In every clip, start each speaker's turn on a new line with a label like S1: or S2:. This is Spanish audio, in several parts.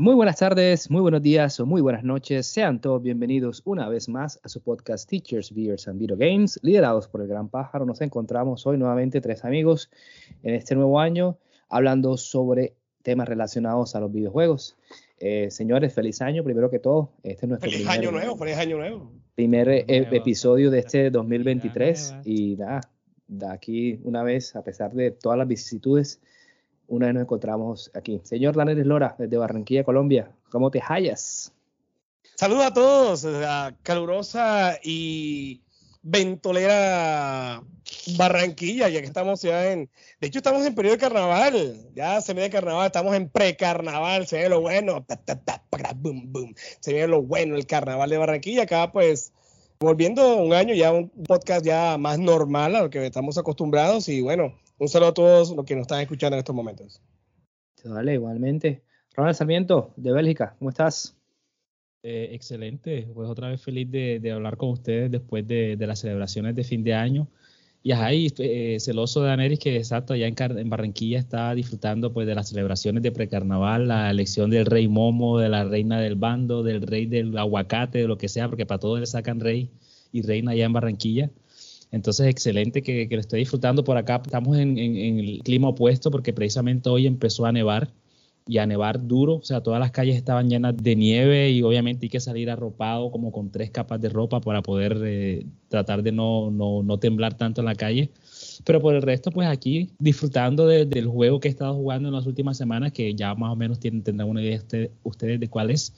S1: Muy buenas tardes, muy buenos días o muy buenas noches. Sean todos bienvenidos una vez más a su podcast Teachers, Beers and Video Games, liderados por el Gran Pájaro. Nos encontramos hoy nuevamente tres amigos en este nuevo año hablando sobre temas relacionados a los videojuegos. Eh, señores, feliz año, primero que todo.
S2: Este es nuestro feliz año nuevo, feliz año nuevo.
S1: Primer eh, episodio de este 2023 y nada, de aquí una vez, a pesar de todas las vicisitudes, una vez nos encontramos aquí. Señor Daniel Lora, desde Barranquilla, Colombia, ¿cómo te hallas?
S2: Saludos a todos, la calurosa y ventolera Barranquilla, ya que estamos ya en, de hecho estamos en periodo de carnaval, ya se viene carnaval, estamos en precarnaval, se ve lo bueno, se ve lo bueno el carnaval de Barranquilla, acá pues volviendo un año ya un podcast ya más normal a lo que estamos acostumbrados y bueno, un saludo a todos los que nos están escuchando en estos momentos.
S1: Vale, igualmente. Ronald Sarmiento, de Bélgica, ¿cómo estás?
S3: Eh, excelente, pues otra vez feliz de, hablar con ustedes después de, las celebraciones de fin de año. Y ahí, eh, celoso de Aneris, que exacto, allá en, Barranquilla está disfrutando pues de las celebraciones de precarnaval, la elección del rey Momo, de la reina del bando, del rey del aguacate, de lo que sea, porque para todo le sacan rey y reina allá en Barranquilla. Entonces, excelente que, lo estoy disfrutando por acá. Estamos en, el clima opuesto porque precisamente hoy empezó a nevar y a nevar duro. O sea, todas las calles estaban llenas de nieve y obviamente hay que salir arropado como con tres capas de ropa para poder eh, tratar de no, no, temblar tanto en la calle. Pero por el resto, pues aquí disfrutando del juego que he estado jugando en las últimas semanas, que ya más o menos tienen, tendrán una idea ustedes de cuál es,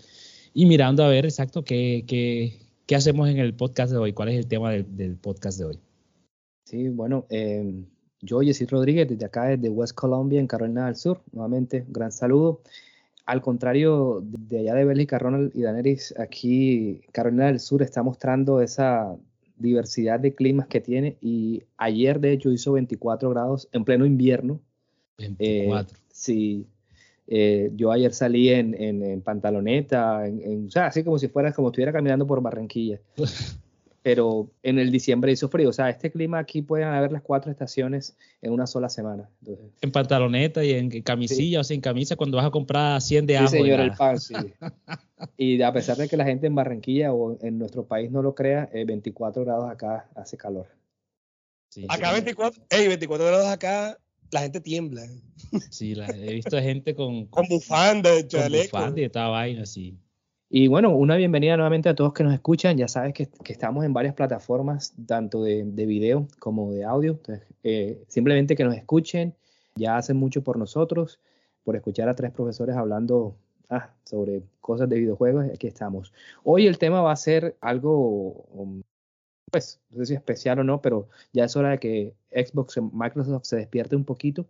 S3: y mirando a ver exacto qué, qué, ¿Qué hacemos en el podcast de hoy? ¿Cuál es el tema del, podcast de hoy?
S1: Sí, bueno, eh, yo, Jessy Rodríguez, desde acá, desde West Colombia, en Carolina del Sur, nuevamente, un gran saludo. Al contrario de allá de Bélgica, Ronald y Daneris, aquí Carolina del Sur está mostrando esa diversidad de climas que tiene y ayer de hecho hizo 24 grados en pleno invierno.
S3: 24.
S1: Eh, sí, eh, yo ayer salí en, pantaloneta, en, o sea, así como si fuera, como estuviera caminando por Barranquilla. Pero en el diciembre hizo frío. O sea, este clima aquí pueden haber las cuatro estaciones en una sola semana.
S3: en pantaloneta y en camisilla o sin camisa cuando vas a comprar 100 de ajo.
S1: Sí, señor, el pan, sí. y a pesar de que la gente en Barranquilla o en nuestro país no lo crea, 24 eh, grados acá hace calor.
S2: acá 24, hey, 24 grados acá la gente tiembla.
S3: Sí, he visto gente con,
S2: con bufanda, chaleco.
S3: Con bufanda y toda vaina, sí.
S1: Y bueno, una bienvenida nuevamente a todos que nos escuchan. Ya sabes que, estamos en varias plataformas, tanto de, video como de audio. Entonces, eh, simplemente que nos escuchen, ya hacen mucho por nosotros, por escuchar a tres profesores hablando ah, sobre cosas de videojuegos. Aquí estamos. Hoy el tema va a ser algo um, pues, no sé si especial o no, pero ya es hora de que Xbox Microsoft se despierte un poquito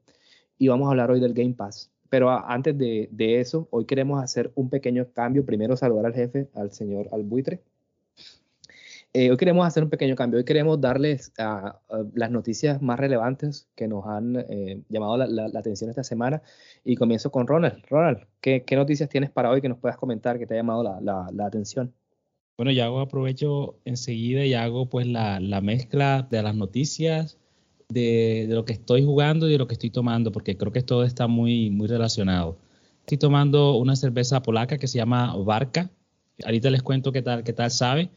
S1: y vamos a hablar hoy del Game Pass. Pero antes de, eso, hoy queremos hacer un pequeño cambio. Primero saludar al jefe, al señor Albuitre. Eh, hoy queremos hacer un pequeño cambio. Hoy queremos darles las noticias más relevantes que nos han eh, llamado la, atención esta semana. Y comienzo con Ronald. Ronald, ¿qué, noticias tienes para hoy que nos puedas comentar que te ha llamado la atención?
S3: Bueno, ya hago aprovecho enseguida y hago pues la, mezcla de las noticias, de, lo que estoy jugando y de lo que estoy tomando, porque creo que todo está muy, muy relacionado. Estoy tomando una cerveza polaca que se llama Barca. Ahorita les cuento qué tal, qué tal sabe.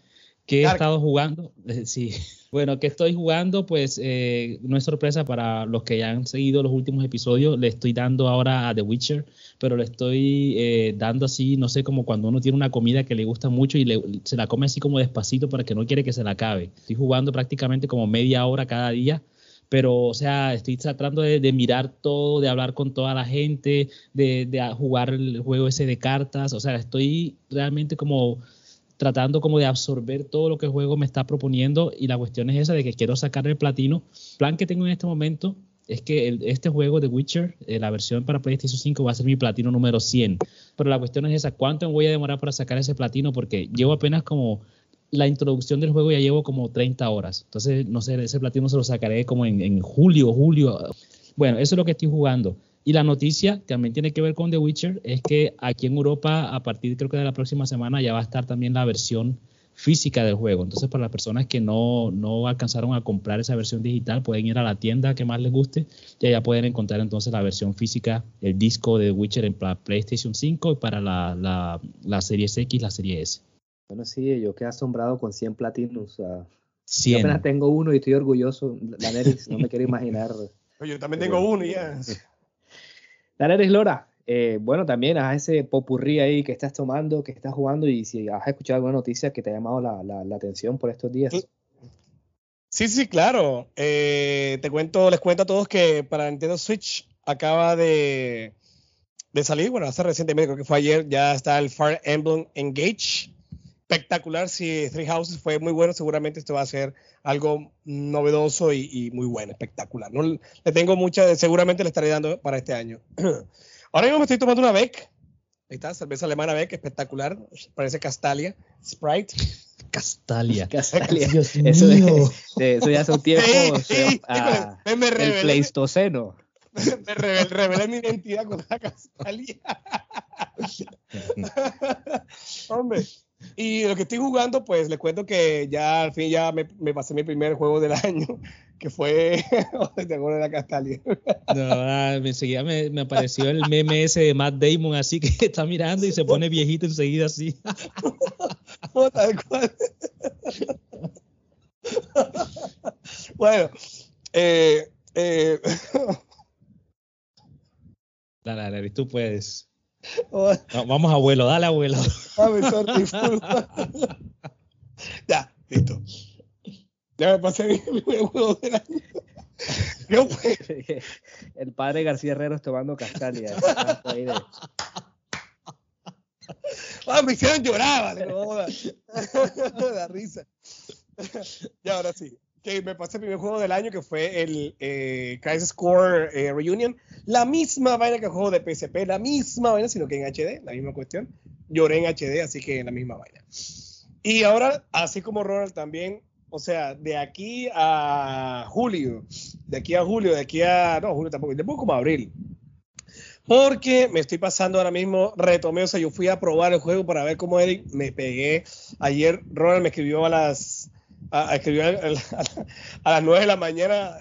S3: Que he estado jugando, sí, bueno, que estoy jugando, pues eh, no es sorpresa para los que ya han seguido los últimos episodios, le estoy dando ahora a The Witcher, pero le estoy eh, dando así, no sé, como cuando uno tiene una comida que le gusta mucho y se la come así como despacito para que no quiere que se la acabe. Estoy jugando prácticamente como media hora cada día pero o sea, estoy tratando de, mirar todo, de hablar con toda la gente, de, de, jugar el juego ese de cartas, o sea, estoy realmente como tratando como de absorber todo lo que el juego me está proponiendo y la cuestión es esa de que quiero sacar el platino. Plan que tengo en este momento es que este juego de Witcher, eh, la versión para PlayStation 5 va a ser mi platino número 100. Pero la cuestión es esa, ¿cuánto voy a demorar para sacar ese platino? Porque llevo apenas como la introducción del juego ya llevo como 30 horas. Entonces, no sé, ese platino se lo sacaré como en, en julio, julio. Bueno, eso es lo que estoy jugando. Y la noticia también tiene que ver con The Witcher, es que aquí en Europa, a partir creo que de la próxima semana, ya va a estar también la versión física del juego. Entonces, para las personas que no, no alcanzaron a comprar esa versión digital, pueden ir a la tienda que más les guste y ya pueden encontrar entonces la versión física, el disco de Witcher en PlayStation 5 y para la, la, la Series X, la Serie S.
S1: Bueno, sí, yo quedé asombrado con 100 platinos. O Yo apenas tengo uno y estoy orgulloso. La no me quiero imaginar.
S2: Yo también tengo uno ya.
S1: Daneris Lora, eh, bueno, también haz ese popurrí ahí que estás tomando, que estás jugando y si has escuchado alguna noticia que te ha llamado la, atención por estos días.
S2: Sí, sí, claro. Eh, te cuento, les cuento a todos que para Nintendo Switch acaba de salir, bueno, hace recientemente, creo que fue ayer, ya está el Fire Emblem Engage. Espectacular, si Three Houses fue muy bueno, seguramente esto va a ser algo novedoso y, y muy bueno, espectacular. No, le tengo mucha, seguramente le estaré dando para este año. Ahora mismo me estoy tomando una Beck. Ahí está, cerveza alemana Beck, espectacular. Parece Castalia. Sprite.
S3: Castalia.
S1: Castalia. Dios eso, mío. De, eso ya hace un tiempo. Sí, ah, me, el Pleistoceno.
S2: Me revelé, mi identidad con la Castalia. Hombre. Y lo que estoy jugando, pues le cuento que ya al fin ya me, me pasé mi primer juego del año que fue ¿te acuerdas de la Castalia?
S3: no, ah, enseguida me, me, apareció el meme ese de Matt Damon así que está mirando y se pone viejito enseguida así.
S2: Tal cual. bueno, eh, eh.
S3: Dale, dale, tú puedes. Vamos, abuelo, dale, abuelo.
S2: ya, listo. Ya me pasé mi juego del año.
S1: El padre García Herreros tomando castalia.
S2: Ah, me hicieron llorar, vale, no La risa. Y ahora sí. Que me pasé el primer juego del año que fue el eh, Crisis Core eh, Reunion. La misma vaina que el juego de PSP, la misma vaina, sino que en HD, la misma cuestión. Lloré en HD, así que la misma vaina. Y ahora, así como Ronald también, o sea, de aquí a julio, de aquí a julio, de aquí a, no, julio tampoco, después como abril. Porque me estoy pasando ahora mismo, retomé, o sea, yo fui a probar el juego para ver cómo era, me pegué. Ayer Ronald me escribió a las a, a, las 9 de la mañana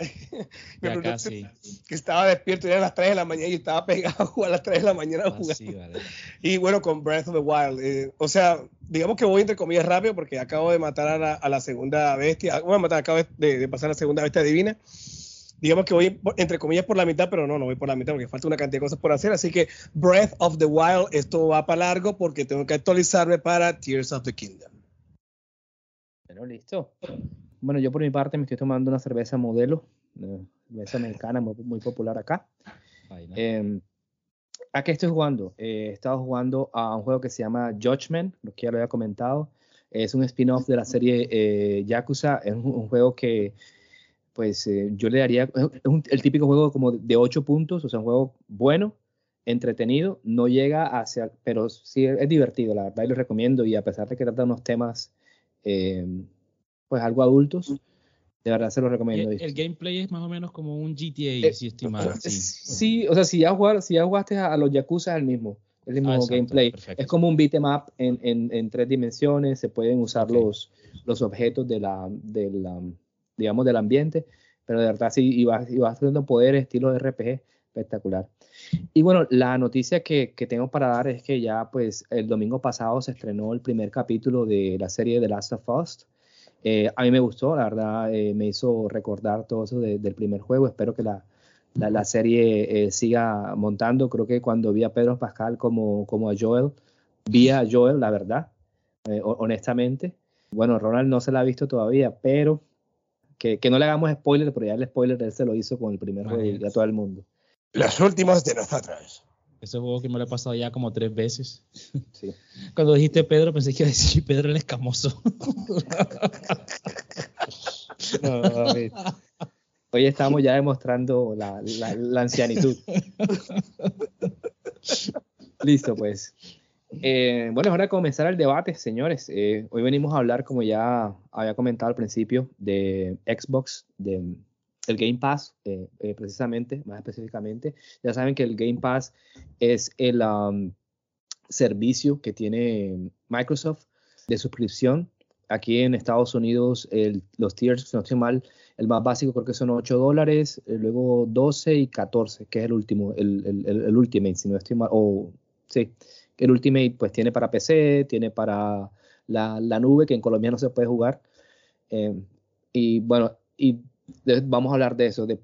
S2: que estaba despierto, ya a las 3 de la mañana y estaba pegado a las 3 de la mañana ah, Y bueno, con Breath of the Wild. Eh, o sea, digamos que voy entre comillas rápido porque acabo de matar a la, segunda bestia. Bueno, matar, acabo de, de, pasar a la segunda bestia divina. Digamos que voy entre comillas por la mitad, pero no, no voy por la mitad porque falta una cantidad de cosas por hacer. Así que Breath of the Wild, esto va para largo porque tengo que actualizarme para Tears of the Kingdom.
S1: Bueno, listo. Bueno, yo por mi parte me estoy tomando una cerveza modelo, cerveza mexicana muy, popular acá. Eh, ¿A qué estoy jugando? Eh, he estado jugando a un juego que se llama Judgment, lo que ya lo había comentado. Es un spin-off de la serie eh, Yakuza. Es un, juego que, pues, eh, yo le daría. Es el típico juego como de 8 puntos, o sea, un juego bueno, entretenido. No llega hacia. Pero sí es divertido, la verdad, y lo recomiendo. Y a pesar de que trata unos temas eh, pues algo adultos, de verdad se lo recomiendo.
S3: El, gameplay es más o menos como un GTA, eh, si estimado.
S1: Sí. o sea, si ya, jugar, si ya jugaste a, los Yakuza es el mismo, el mismo ah, gameplay. Es como un beat'em up en, en, en, tres dimensiones, se pueden usar los, los objetos de la, de la, digamos, del ambiente, pero de verdad sí, y vas, y vas teniendo poder estilo RPG espectacular. Y bueno, la noticia que, que, tengo para dar es que ya pues el domingo pasado se estrenó el primer capítulo de la serie The Last of Us. Eh, a mí me gustó, la verdad, eh, me hizo recordar todo eso del primer juego. Espero que la, la, serie eh, siga montando. Creo que cuando vi a Pedro Pascal como, como a Joel, vi a Joel, la verdad, honestamente. Bueno, Ronald no se la ha visto todavía, pero que, que, no le hagamos spoiler, pero ya el spoiler él se lo hizo con el primer juego y a todo el mundo.
S2: Las últimas de nosotros.
S3: Ese juego que me lo he pasado ya como tres veces. Sí. Cuando dijiste Pedro, pensé que iba a decir Pedro el escamoso.
S1: no, Hoy estamos ya demostrando la, la, ancianitud. Listo, pues. Eh, bueno, es hora de comenzar el debate, señores. Eh, hoy venimos a hablar, como ya había comentado al principio, de Xbox, de el Game Pass, eh, precisamente, más específicamente. Ya saben que el Game Pass es el um, servicio que tiene Microsoft de suscripción. Aquí en Estados Unidos, los tiers, si no estoy mal, el más básico creo que son 8 dólares, eh, luego 12 y 14, que es el último, el, el, Ultimate, si no estoy mal, o sí, el Ultimate pues tiene para PC, tiene para la, la nube, que en Colombia no se puede jugar. Eh, y bueno, y vamos a hablar de eso, de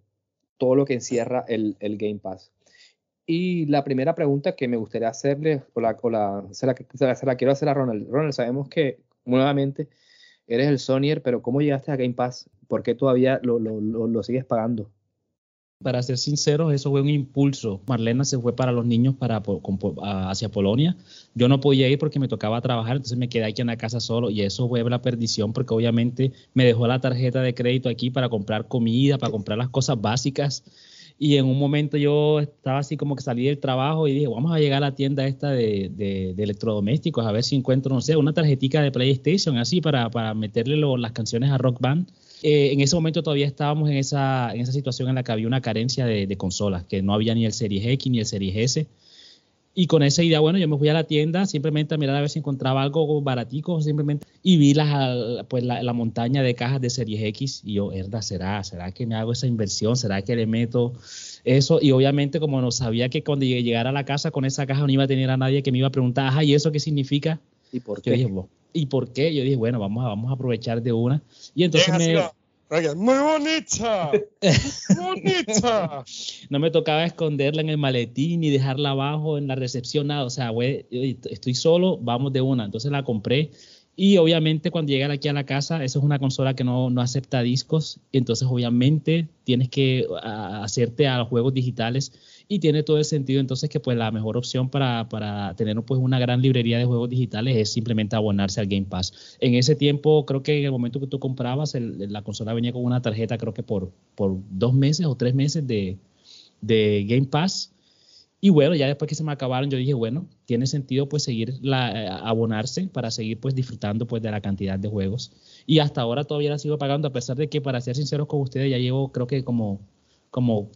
S1: todo lo que encierra el, Game Pass. Y la primera pregunta que me gustaría hacerle, o, la, o se, la, se, la, quiero hacer a Ronald. Ronald, sabemos que nuevamente eres el Sonyer, pero ¿cómo llegaste a Game Pass? ¿Por qué todavía lo, lo, sigues pagando?
S3: Para ser sinceros, eso fue un impulso. Marlena se fue para los niños para, hacia Polonia. Yo no podía ir porque me tocaba trabajar, entonces me quedé aquí en la casa solo y eso fue la perdición porque obviamente me dejó la tarjeta de crédito aquí para comprar comida, para comprar las cosas básicas y en un momento yo estaba así como que salí del trabajo y dije, vamos a llegar a la tienda esta de, electrodomésticos a ver si encuentro, no sé, una tarjetita de PlayStation así para meterle las canciones a Rock Band. Eh, en ese momento todavía estábamos en esa, en esa situación en la que había una carencia de, de consolas, que no había ni el Series X ni el Series S y con esa idea, bueno, yo me fui a la tienda simplemente a mirar a ver si encontraba algo baratico, simplemente, y vi la, pues la, montaña de cajas de Series X, y yo, herda, ¿será? ¿Será que me hago esa inversión? ¿Será que le meto eso? Y obviamente, como no sabía que cuando llegara a la casa con esa caja no iba a tener a nadie que me iba a preguntar, ajá, ¿y eso qué significa?
S1: ¿Y por qué?
S3: ¿Y por qué? Yo dije, bueno, vamos a, vamos a aprovechar de una. Y entonces me
S2: muy bonita, bonita.
S3: No me tocaba esconderla en el maletín ni dejarla abajo en la recepción, nada. O sea, güey, estoy solo, vamos de una. Entonces la compré. Y obviamente cuando llegar aquí a la casa, eso es una consola que no, no acepta discos. Entonces obviamente tienes que hacerte a los juegos digitales y tiene todo el sentido entonces que pues la mejor opción para, para, tener pues una gran librería de juegos digitales es simplemente abonarse al Game Pass. En ese tiempo creo que en el momento que tú comprabas la consola venía con una tarjeta creo que por, por dos meses o tres meses de, de Game Pass. Y bueno, ya después que se me acabaron, yo dije, bueno, tiene sentido pues seguir la, eh, abonarse para seguir pues disfrutando pues de la cantidad de juegos. Y hasta ahora todavía la sigo pagando, a pesar de que para ser sinceros con ustedes ya llevo creo que como, como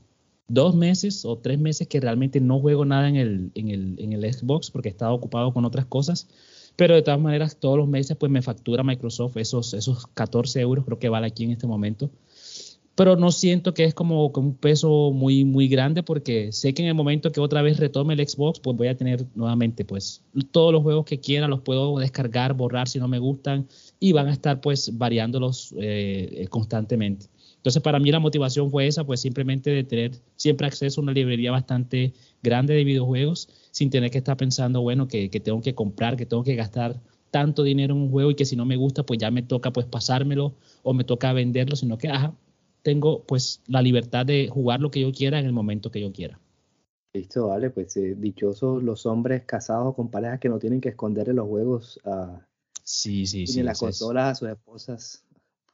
S3: dos meses o tres meses que realmente no juego nada en el, en el, en el Xbox porque estaba ocupado con otras cosas. Pero de todas maneras, todos los meses pues me factura Microsoft esos, esos 14 euros, creo que vale aquí en este momento. Pero no siento que es como, un peso muy, muy grande porque sé que en el momento que otra vez retome el Xbox, pues voy a tener nuevamente pues todos los juegos que quiera, los puedo descargar, borrar si no me gustan y van a estar pues variándolos eh, constantemente. Entonces, para mí la motivación fue esa, pues simplemente de tener siempre acceso a una librería bastante grande de videojuegos, sin tener que estar pensando, bueno, que, tengo que comprar, que tengo que gastar tanto dinero en un juego y que si no me gusta, pues ya me toca pues pasármelo o me toca venderlo, sino que, ajá, tengo pues la libertad de jugar lo que yo quiera en el momento que yo quiera.
S1: Listo, vale, pues eh, dichosos los hombres casados con parejas que no tienen que esconderle los juegos a
S3: sí, sí, sí,
S1: ni las consolas a sus esposas.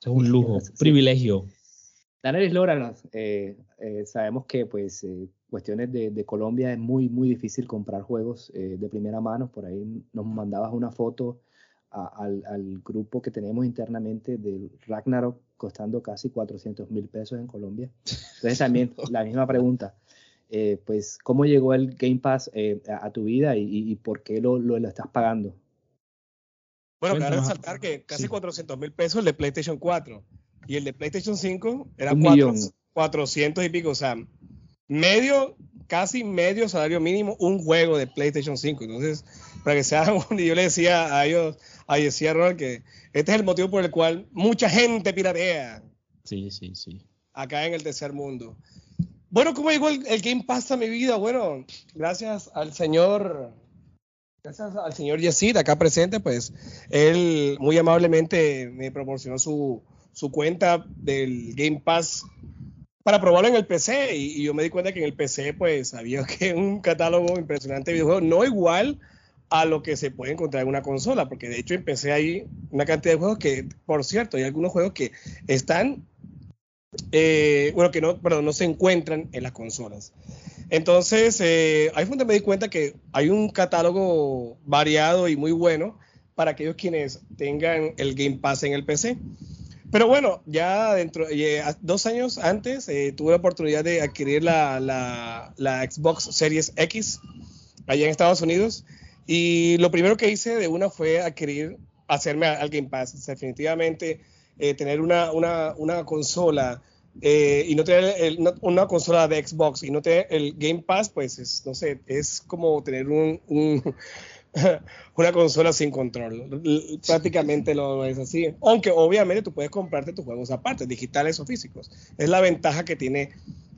S3: es un lujo, privilegio.
S1: Danelis Lóranos, eh, eh, sabemos que pues eh, cuestiones de, Colombia es muy muy difícil comprar juegos eh, de primera mano. Por ahí nos mandabas una foto al, grupo que tenemos internamente del Ragnarok costando casi 400 mil pesos en Colombia. Entonces también la misma pregunta, pues ¿cómo llegó el Game Pass a, tu vida y, por qué lo, lo, estás pagando?
S2: Bueno, cabe resaltar que casi 400 mil pesos el de PlayStation 4 y el de PlayStation 5 era 400 y pico, o sea, medio, casi medio salario mínimo un juego de PlayStation 5. Entonces, para que se hagan, yo le decía a ellos, a decía Ronald que este es el motivo por el cual mucha gente piratea.
S3: Sí, sí, sí.
S2: Acá en el tercer mundo. Bueno, ¿cómo llegó el, Game Pass a mi vida? Bueno, gracias al señor, gracias al señor Yesid acá presente, pues él muy amablemente me proporcionó su, su cuenta del Game Pass para probarlo en el PC y, yo me di cuenta que en el PC pues había que un catálogo impresionante de videojuegos, no igual a lo que se puede encontrar en una consola, porque de hecho PC hay una cantidad de juegos que, por cierto, hay algunos juegos que están eh, bueno, que no, perdón, no se encuentran en las consolas. Entonces, eh, ahí fue donde me di cuenta que hay un catálogo variado y muy bueno para aquellos quienes tengan el Game Pass en el PC. Pero bueno, ya dentro, eh, dos años antes eh, tuve la oportunidad de adquirir la, Xbox Series X allá en Estados Unidos. Y lo primero que hice de una fue adquirir, hacerme al Game Pass. definitivamente, eh, tener una, una, una consola y no tener una, consola de Xbox y no tener el Game Pass, pues es, no sé, es como tener un, una consola sin control. Prácticamente lo es así. Aunque obviamente tú puedes comprarte tus juegos aparte, digitales o físicos. Es la ventaja que tiene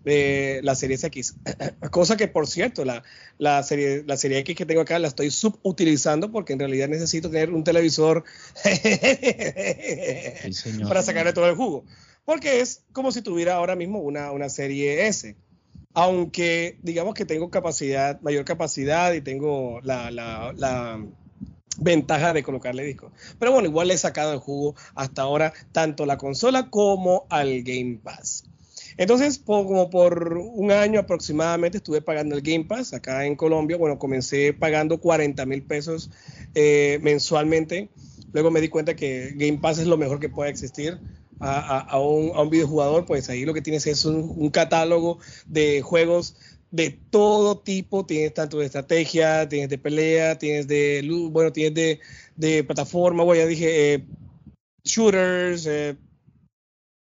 S2: eh, la serie X. Cosa que, por cierto, la, la, serie, la serie X que tengo acá la estoy subutilizando porque en realidad necesito tener un televisor para sacarle todo el jugo. Porque es como si tuviera ahora mismo una, una serie S aunque digamos que tengo capacidad, mayor capacidad y tengo la, ventaja de colocarle disco. Pero bueno, igual le he sacado el jugo hasta ahora tanto la consola como al Game Pass. Entonces, como por un año aproximadamente estuve pagando el Game Pass acá en Colombia. Bueno, comencé pagando 40 mil pesos eh, mensualmente. Luego me di cuenta que Game Pass es lo mejor que puede existir a, un, a, un, videojugador, pues ahí lo que tienes es un, catálogo de juegos de todo tipo, tienes tanto de estrategia, tienes de pelea, tienes de bueno, tienes de, de plataforma, bueno, ya dije, eh, shooters, eh,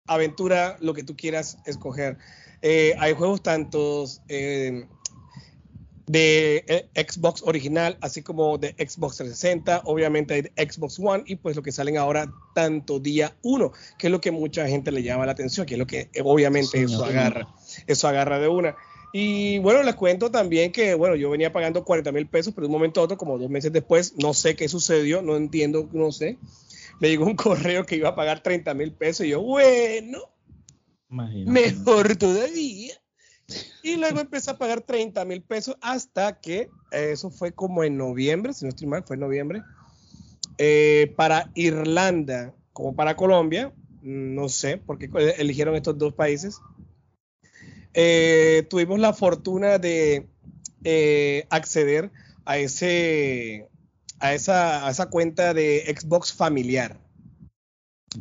S2: aventura, lo que tú quieras escoger. Eh, hay juegos tantos de eh, Xbox original, así como de Xbox 360, obviamente hay de Xbox One y pues lo que salen ahora tanto día 1, que es lo que mucha gente le llama la atención, que es lo que eh, obviamente eso agarra, eso agarra de una. Y bueno, les cuento también que, bueno, yo venía pagando 40 mil pesos, pero de un momento a otro, como dos meses después, no sé qué sucedió, no entiendo, no sé. Me llegó un correo que iba a pagar 30 mil pesos y yo, bueno, mejor todavía. Y luego empecé a pagar 30 mil pesos hasta que, eh, eso fue como en noviembre, si no estoy mal, fue en noviembre, eh, para Irlanda, como para Colombia, no sé por qué eligieron estos dos países. Eh, tuvimos la fortuna de acceder a, ese, a, esa, a esa cuenta de Xbox familiar.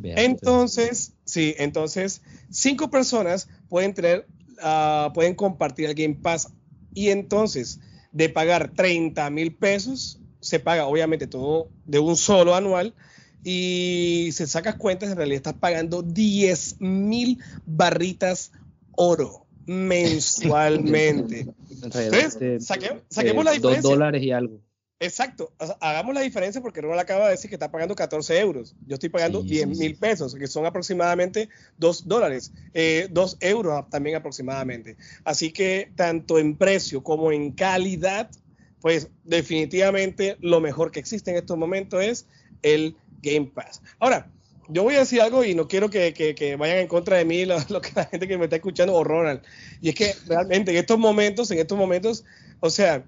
S2: Entonces, sí, entonces cinco personas pueden tener Ah, pueden compartir el Game Pass y entonces de pagar 30 mil pesos, se paga obviamente todo de un solo anual y se sacas cuentas, en realidad estás pagando 10 mil barritas oro mensualmente.
S1: Entonces, saquemos la diferencia. Dos dólares y algo.
S2: Exacto, hagamos la diferencia porque Ronald acaba de decir que está pagando 14 euros. Yo estoy pagando 10 mil pesos, que son aproximadamente 2 dólares, eh, 2 euros también aproximadamente. Así que tanto en precio como en calidad, pues definitivamente lo mejor que existe en estos momentos es el Game Pass. Ahora, yo voy a decir algo y no quiero que, que, vayan en contra de mí lo, lo, que la gente que me está escuchando o Ronald. Y es que realmente en estos momentos, en estos momentos, o sea,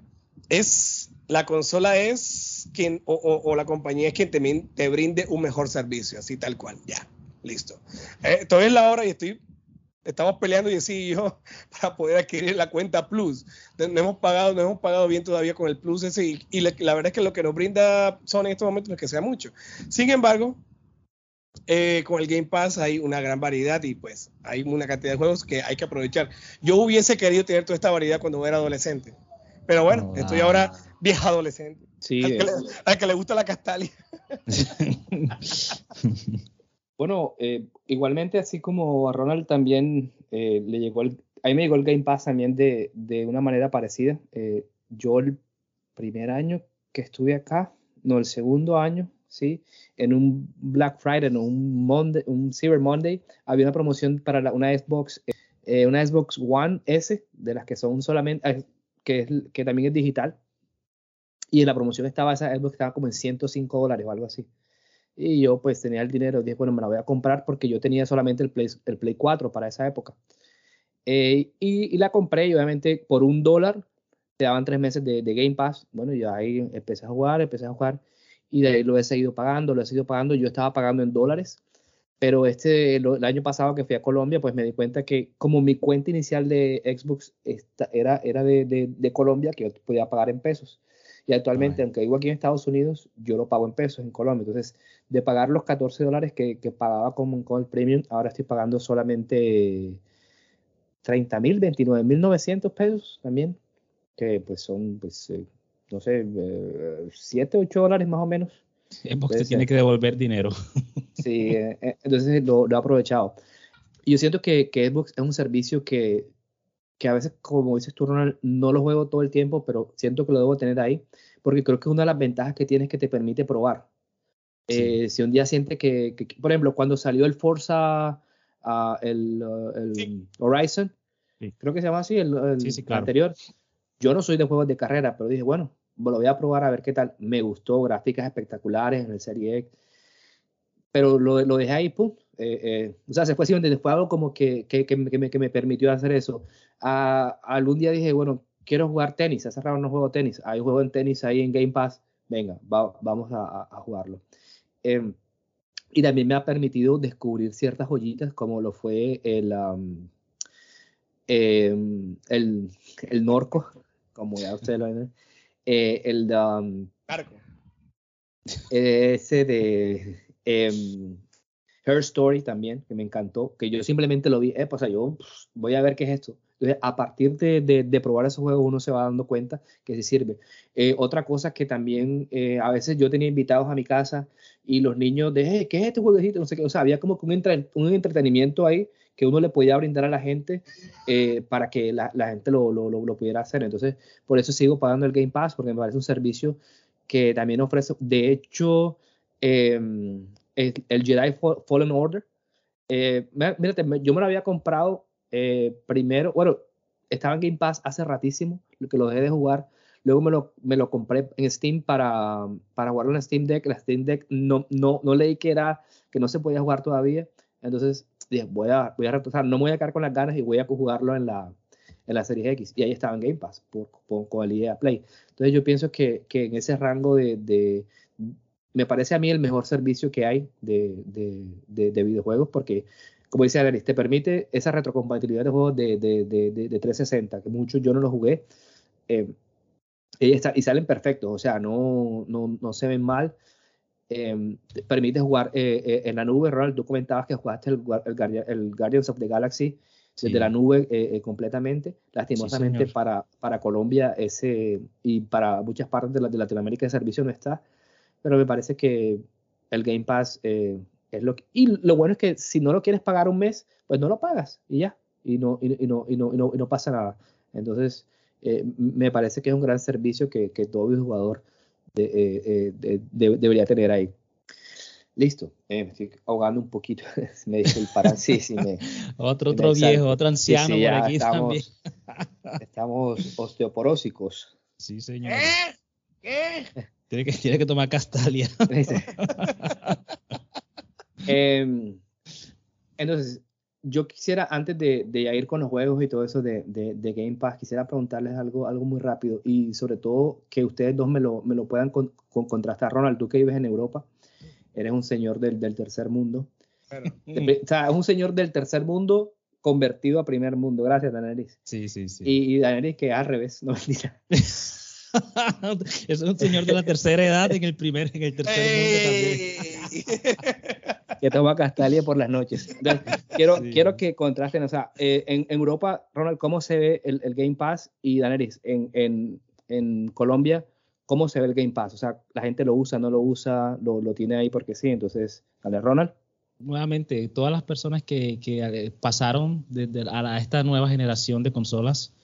S2: es la consola es quien, o, la compañía es quien te, te, brinde un mejor servicio, así tal cual, ya, listo. Eh, estoy en la hora y estoy, estamos peleando y así yo para poder adquirir la cuenta Plus. No hemos pagado, no hemos pagado bien todavía con el Plus ese y, la, verdad es que lo que nos brinda Sony en estos momentos no es que sea mucho. Sin embargo, eh, con el Game Pass hay una gran variedad y pues hay una cantidad de juegos que hay que aprovechar. Yo hubiese querido tener toda esta variedad cuando era adolescente. Pero bueno, estoy ahora vieja adolescente. Sí, al, que le, gusta la castalia.
S1: bueno, eh, igualmente así como a Ronald también eh, le llegó el, a mí me llegó el Game Pass también de, de una manera parecida. Eh, yo el primer año que estuve acá, no, el segundo año, sí, en un Black Friday, en un Monday, un Cyber Monday, había una promoción para la, una Xbox, una Xbox One S, de las que son solamente, que, que también es digital. Y en la promoción estaba esa Xbox estaba como en 105 dólares o algo así. Y yo pues tenía el dinero, dije, bueno, me la voy a comprar porque yo tenía solamente el Play, el Play 4 para esa época. Eh, y, la compré y obviamente por un dólar te daban tres meses de, de, Game Pass. Bueno, yo ahí empecé a jugar, empecé a jugar y de ahí lo he seguido pagando, lo he seguido pagando. Yo estaba pagando en dólares Pero este, el año pasado que fui a Colombia, pues me di cuenta que como mi cuenta inicial de Xbox era, era de, de, Colombia, que yo podía pagar en pesos. Y actualmente, aunque vivo aquí en Estados Unidos, yo lo pago en pesos en Colombia. Entonces, de pagar los 14 dólares que, que pagaba con, con, el premium, ahora estoy pagando solamente 30 mil, 29 mil 900 pesos también, que pues son, pues, eh, no sé, 7, eh, 8 dólares más o menos.
S3: Xbox te tiene que devolver dinero.
S1: Sí, eh, entonces lo, lo, he aprovechado. Y yo siento que, que Xbox es un servicio que que a veces, como dices tú, Ronald, no lo juego todo el tiempo, pero siento que lo debo tener ahí, porque creo que una de las ventajas que tiene es que te permite probar. Eh, si un día siente que, por ejemplo, cuando salió el Forza, uh, el, Horizon, creo que se llama así, el, anterior, yo no soy de juegos de carrera, pero dije, bueno, lo voy a probar a ver qué tal. Me gustó, gráficas espectaculares en el Serie X, pero lo, lo dejé ahí, pum, eh, eh, o sea, se fue donde fue algo como que, que, que, me, que, me, permitió hacer eso. A, algún día dije, bueno, quiero jugar tenis, hace rato no juego tenis, hay juego en tenis ahí en Game Pass, venga, vamos a, a jugarlo. Em, y también me ha permitido descubrir ciertas joyitas como lo fue el, em, el, el, Norco, como ya ustedes lo ven, eh, el um, ese de em, Her Story también, que me encantó, que yo simplemente lo vi, eh, pues, o sea, yo voy a ver qué es esto. Entonces, a partir de, de, probar esos juegos, uno se va dando cuenta que sí sirve. Eh, otra cosa que también, eh, a veces yo tenía invitados a mi casa y los niños de, ¿qué es este jueguecito? No sé qué, o sea, había como un, un entretenimiento ahí que uno le podía brindar a la gente para que la, la gente lo, lo, lo, pudiera hacer. Entonces, por eso sigo pagando el Game Pass, porque me parece un servicio que también ofrece, de hecho, el, Jedi Fallen Order. Eh, mírate, yo me lo había comprado eh, primero, bueno, estaba en Game Pass hace ratísimo, que lo dejé de jugar. Luego me lo, me lo compré en Steam para, para jugarlo en Steam Deck. La Steam Deck no, no, no leí que era que no se podía jugar todavía. Entonces dije, voy a, voy a retrasar, no me voy a quedar con las ganas y voy a jugarlo en la, en la serie X. Y ahí estaba en Game Pass por, con el EA Play. Entonces yo pienso que, que en ese rango de, me parece a mí el mejor servicio que hay de, de, videojuegos porque, como dice Alex, te permite esa retrocompatibilidad de juegos de, 360, que muchos yo no los jugué, eh, y, y, salen perfectos, o sea, no, no, no se ven mal. Eh, permite jugar eh, eh, en la nube, Ronald, tú comentabas que jugaste el, el, Guardians of the Galaxy desde la nube completamente. Lastimosamente para, para Colombia ese, y para muchas partes de, de Latinoamérica el servicio no está pero me parece que el Game Pass eh, es lo que... Y lo bueno es que si no lo quieres pagar un mes, pues no lo pagas y ya, y no, y, no, y no, y no, pasa nada. Entonces, eh, me parece que es un gran servicio que, que todo jugador eh, debería tener ahí. Listo, me estoy ahogando un poquito, me dice el parálisis. me,
S3: otro otro viejo, otro anciano por aquí
S1: estamos,
S3: también.
S1: estamos osteoporósicos.
S3: Sí, señor. ¿Qué? Tiene que, tiene que tomar Castalia.
S1: Em, entonces, yo quisiera, antes de, de, ir con los juegos y todo eso de, de, Game Pass, quisiera preguntarles algo, algo muy rápido y sobre todo que ustedes dos me lo, me lo puedan con, contrastar. Ronald, tú que vives en Europa, eres un señor del, del tercer mundo. O sea, es un señor del tercer mundo convertido a primer mundo. Gracias, Danelis.
S3: Sí, sí, sí.
S1: Y, y Danelis que al revés, no mentira.
S3: es un señor de la tercera edad en el primer, en el tercer mundo también.
S1: que toma Castalia por las noches. quiero, quiero que contrasten, o sea, eh, en, Europa, Ronald, ¿cómo se ve el, Game Pass? Y Daneris, en, en, en, Colombia, ¿cómo se ve el Game Pass? O sea, la gente lo usa, no lo usa, lo, lo tiene ahí porque sí. Entonces, dale, Ronald.
S3: Nuevamente, todas las personas que, que eh, pasaron a esta nueva generación de consolas,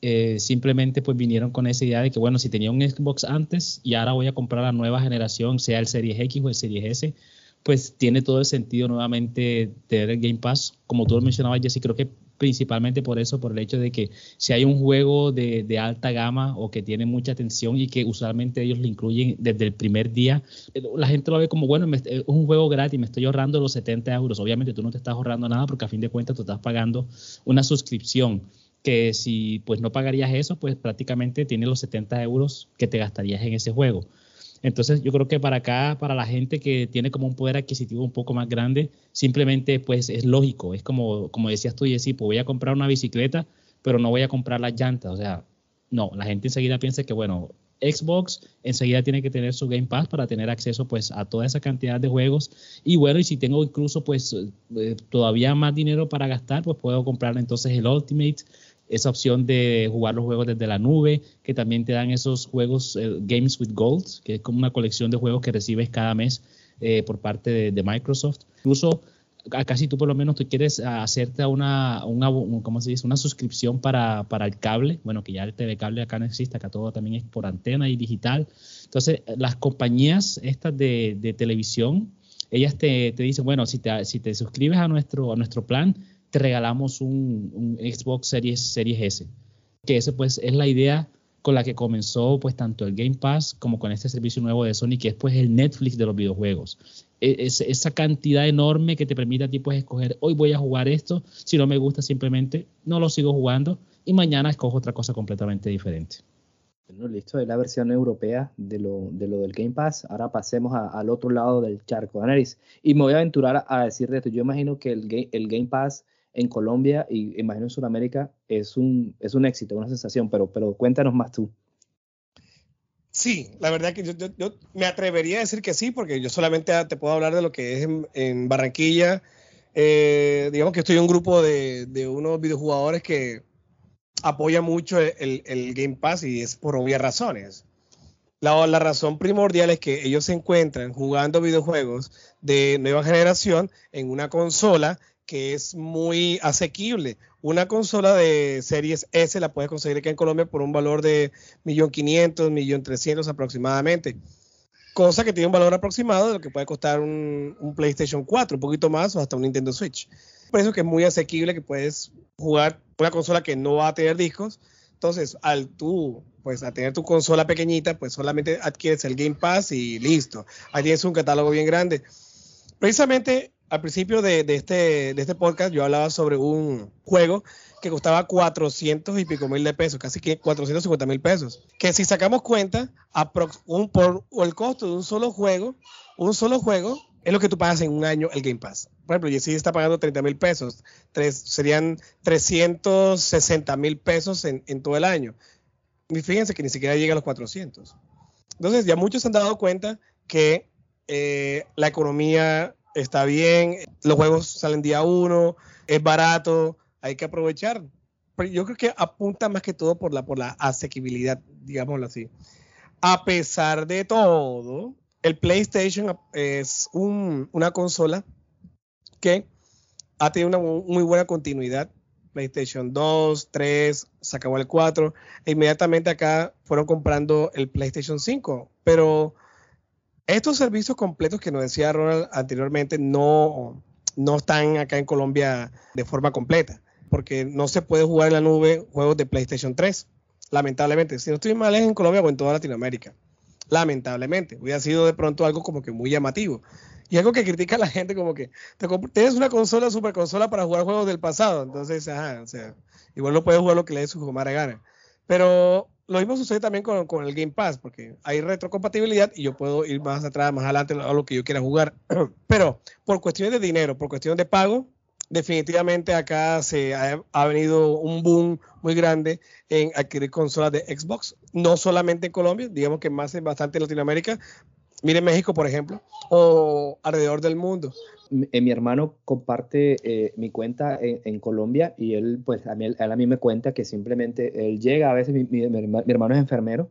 S3: eh, simplemente pues vinieron con esa idea de que bueno, si tenía un Xbox antes y ahora voy a comprar la nueva generación, sea el Series X o el Series S, pues tiene todo el sentido nuevamente tener el Game Pass. Como tú lo mencionabas, Jesse, creo que principalmente por eso, por el hecho de que si hay un juego de, de, alta gama o que tiene mucha atención y que usualmente ellos lo incluyen desde el primer día, eh, la gente lo ve como, bueno, es un juego gratis, me estoy ahorrando los 70 euros. Obviamente tú no te estás ahorrando nada porque a fin de cuentas tú estás pagando una suscripción que si pues no pagarías eso, pues prácticamente tienes los 70 euros que te gastarías en ese juego. Entonces yo creo que para acá, para la gente que tiene como un poder adquisitivo un poco más grande, simplemente pues es lógico, es como, como decías tú, Jessy, pues voy a comprar una bicicleta, pero no voy a comprar las llantas, o sea, no, la gente enseguida piensa que bueno, Xbox enseguida tiene que tener su Game Pass para tener acceso pues a toda esa cantidad de juegos. Y bueno y si tengo incluso pues eh, todavía más dinero para gastar pues puedo comprar entonces el Ultimate esa opción de jugar los juegos desde la nube, que también te dan esos juegos eh, Games with Gold, que es como una colección de juegos que recibes cada mes eh, por parte de, Microsoft. Incluso acá si tú por lo menos tú quieres hacerte una, una, ¿cómo se dice? una suscripción para, para, el cable, bueno, que ya el TV cable acá no existe, acá todo también es por antena y digital. Entonces, las compañías estas de, de televisión, ellas te, te, dicen, bueno, si te, si te suscribes a nuestro, a nuestro plan, te regalamos un, Xbox Series, Series S. Que ese pues es la idea con la que comenzó pues tanto el Game Pass como con este servicio nuevo de Sony que es pues el Netflix de los videojuegos. E, es, esa cantidad enorme que te permite a ti pues escoger hoy voy a jugar esto, si no me gusta simplemente no lo sigo jugando y mañana escojo otra cosa completamente diferente.
S1: Listo, es la versión europea de lo, de lo del Game Pass. Ahora pasemos al otro lado del charco, Anaris. Y me voy a aventurar a, decir esto. Yo imagino que el Game Pass en Colombia y imagino en Sudamérica es un, es un éxito, una sensación, pero, pero cuéntanos más tú.
S2: Sí, la verdad que yo, me atrevería a decir que sí, porque yo solamente te puedo hablar de lo que es en, Barranquilla. Eh, digamos que estoy en un grupo de, de unos videojugadores que apoya mucho el, el, Game Pass y es por obvias razones. La, la, razón primordial es que ellos se encuentran jugando videojuegos de nueva generación en una consola que es muy asequible. Una consola de series S la puedes conseguir aquí en Colombia por un valor de 1.500.000, 1.300.000 aproximadamente. Cosa que tiene un valor aproximado de lo que puede costar un, PlayStation 4, un poquito más, o hasta un Nintendo Switch. Por eso que es muy asequible que puedes jugar una consola que no va a tener discos. Entonces, al tú, pues, a tener tu consola pequeñita, pues solamente adquieres el Game Pass y listo. Ahí tienes un catálogo bien grande. Precisamente al principio de, este, de este podcast yo hablaba sobre un juego que costaba 400 y pico mil de pesos, casi que 450 mil pesos. Que si sacamos cuenta, un, por el costo de un solo juego, un solo juego es lo que tú pagas en un año el Game Pass. Por ejemplo, Jesse está pagando 30 mil pesos, serían 360 mil pesos en, en, todo el año. Y fíjense que ni siquiera llega a los 400. Entonces, ya muchos se han dado cuenta que eh, la economía está bien, los juegos salen día uno, es barato, hay que aprovechar. Pero yo creo que apunta más que todo por la, por la asequibilidad, digámoslo así. A pesar de todo, el PlayStation es una consola que ha tenido una muy buena continuidad. PlayStation 2, 3, se acabó el 4, e inmediatamente acá fueron comprando el PlayStation 5, pero estos servicios completos que nos decía Ronald anteriormente no, no están acá en Colombia de forma completa, porque no se puede jugar en la nube juegos de PlayStation 3, lamentablemente. Si no estoy mal es en Colombia o en toda Latinoamérica. Lamentablemente, hubiera sido de pronto algo como que muy llamativo. Y algo que critica a la gente como que tienes una consola, super consola para jugar juegos del pasado. Entonces, ajá, o sea, igual no puedes jugar lo que le dé su mala gana. Pero lo mismo sucede también con, con, el Game Pass, porque hay retrocompatibilidad y yo puedo ir más atrás, más adelante a lo que yo quiera jugar. Pero por cuestiones de dinero, por cuestión de pago, definitivamente acá se ha, ha, venido un boom muy grande en adquirir consolas de Xbox, no solamente en Colombia, digamos que más en bastante en Latinoamérica. Miren México, por ejemplo, o alrededor del mundo.
S1: Eh, mi, hermano comparte eh, mi cuenta en, Colombia y él, pues, a mí, él, a mí me cuenta que simplemente él llega, a veces mi, hermano es enfermero,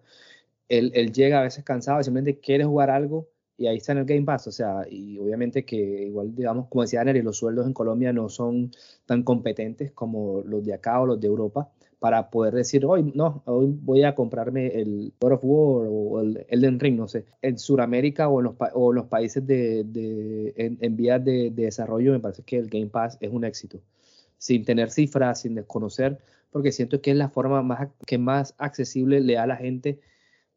S1: él, él, llega a veces cansado, simplemente quiere jugar algo y ahí está en el Game Pass, o sea, y obviamente que igual, digamos, como decía Nery, los sueldos en Colombia no son tan competentes como los de acá o los de Europa, para poder decir, hoy no, hoy voy a comprarme el God of War o el Elden Ring, no sé. En Sudamérica o en los, o los países de, de en, vías de, desarrollo, me parece que el Game Pass es un éxito. Sin tener cifras, sin desconocer, porque siento que es la forma más, que más accesible le da a la gente,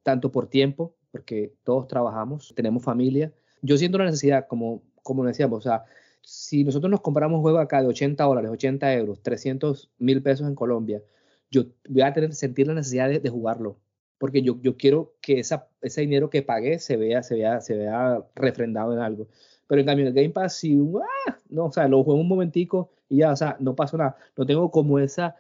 S1: tanto por tiempo, porque todos trabajamos, tenemos familia. Yo siento la necesidad, como, como decíamos, o sea, si nosotros nos compramos un juego acá de 80 dólares, 80 euros, 300 mil pesos en Colombia, yo voy a tener, sentir la necesidad de, jugarlo. porque yo, yo quiero que esa, ese dinero que pagué se vea, se vea, se vea refrendado en algo. Pero en cambio, el Game Pass, si, ¡ah! no, o sea, lo juego un momentico y ya, o sea, no pasa nada. No tengo como esa,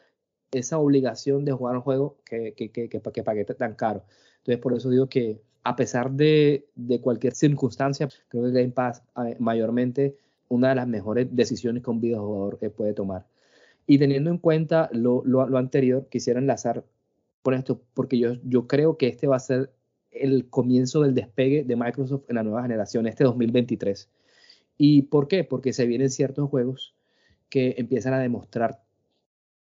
S1: esa obligación de jugar un juego que, que, que, que, que pagué tan caro. Entonces, por eso digo que a pesar de, de cualquier circunstancia, creo que el Game Pass eh, mayormente una de las mejores decisiones que un videojugador puede tomar. Y teniendo en cuenta lo, lo, anterior, quisiera enlazar por esto, porque yo, yo creo que este va a ser el comienzo del despegue de Microsoft en la nueva generación, este 2023. ¿Y por qué? Porque se vienen ciertos juegos que empiezan a demostrar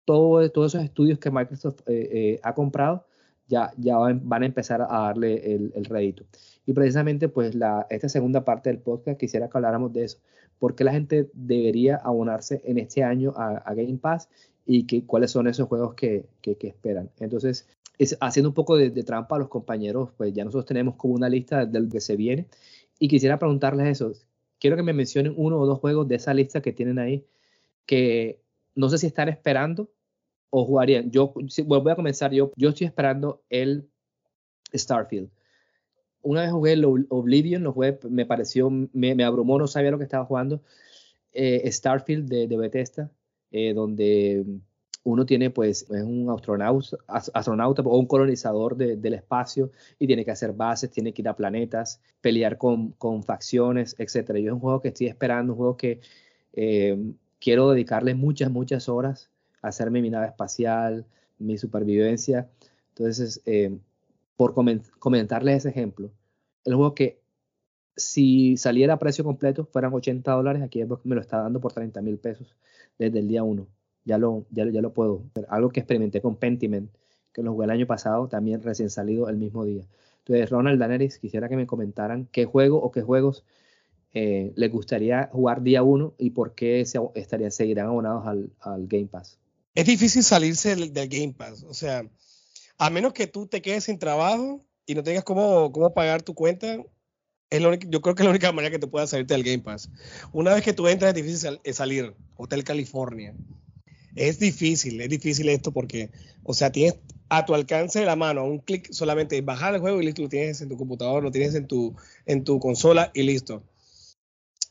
S1: todo, todos esos estudios que Microsoft eh, eh, ha comprado, ya, ya van, a empezar a darle el, el rédito. Y precisamente, pues, esta segunda parte del podcast quisiera que habláramos de eso. ¿Por qué la gente debería abonarse en este año a, a Game Pass y que, cuáles son esos juegos que, esperan. Entonces, es, haciendo un poco de, trampa a los compañeros, pues ya nosotros tenemos como una lista de lo que se viene y quisiera preguntarles eso. Quiero que me mencionen uno o dos juegos de esa lista que tienen ahí que no sé si están esperando o jugarían. Yo voy a comenzar. Yo estoy esperando el Starfield. Una vez jugué el Oblivion, lo jugué, me pareció, me, abrumó, no sabía lo que estaba jugando. Eh, Starfield de, de Bethesda, eh, donde uno tiene pues es un astronauta, astronauta o un colonizador del espacio y tiene que hacer bases, tiene que ir a planetas, pelear con, con facciones, etc. Yo es un juego que estoy esperando, un juego que eh, quiero dedicarle muchas, muchas horas a hacerme mi nave espacial, mi supervivencia. Entonces, eh, por comentarles ese ejemplo, el juego que si saliera a precio completo fueran 80 dólares, aquí me lo está dando por 30 mil pesos desde el día 1. Ya lo, ya, ya lo puedo. Algo que experimenté con Pentiment, que lo jugué el año pasado, también recién salido el mismo día. Entonces, Ronald Daneris, quisiera que me comentaran qué juego o qué juegos eh, les gustaría jugar día 1 y por qué se, estarían, seguirán abonados al, al, Game Pass.
S2: Es difícil salirse del, del, Game Pass. O sea, a menos que tú te quedes sin trabajo y no tengas cómo, cómo pagar tu cuenta, yo creo que es la única manera que te puedas salirte del Game Pass. Una vez que tú entras es difícil salir. Hotel California. Es difícil, es difícil esto porque, o sea, tienes a tu alcance de la mano, un clic solamente bajar el juego y listo, lo tienes en tu computador, lo tienes en tu, en tu consola y listo.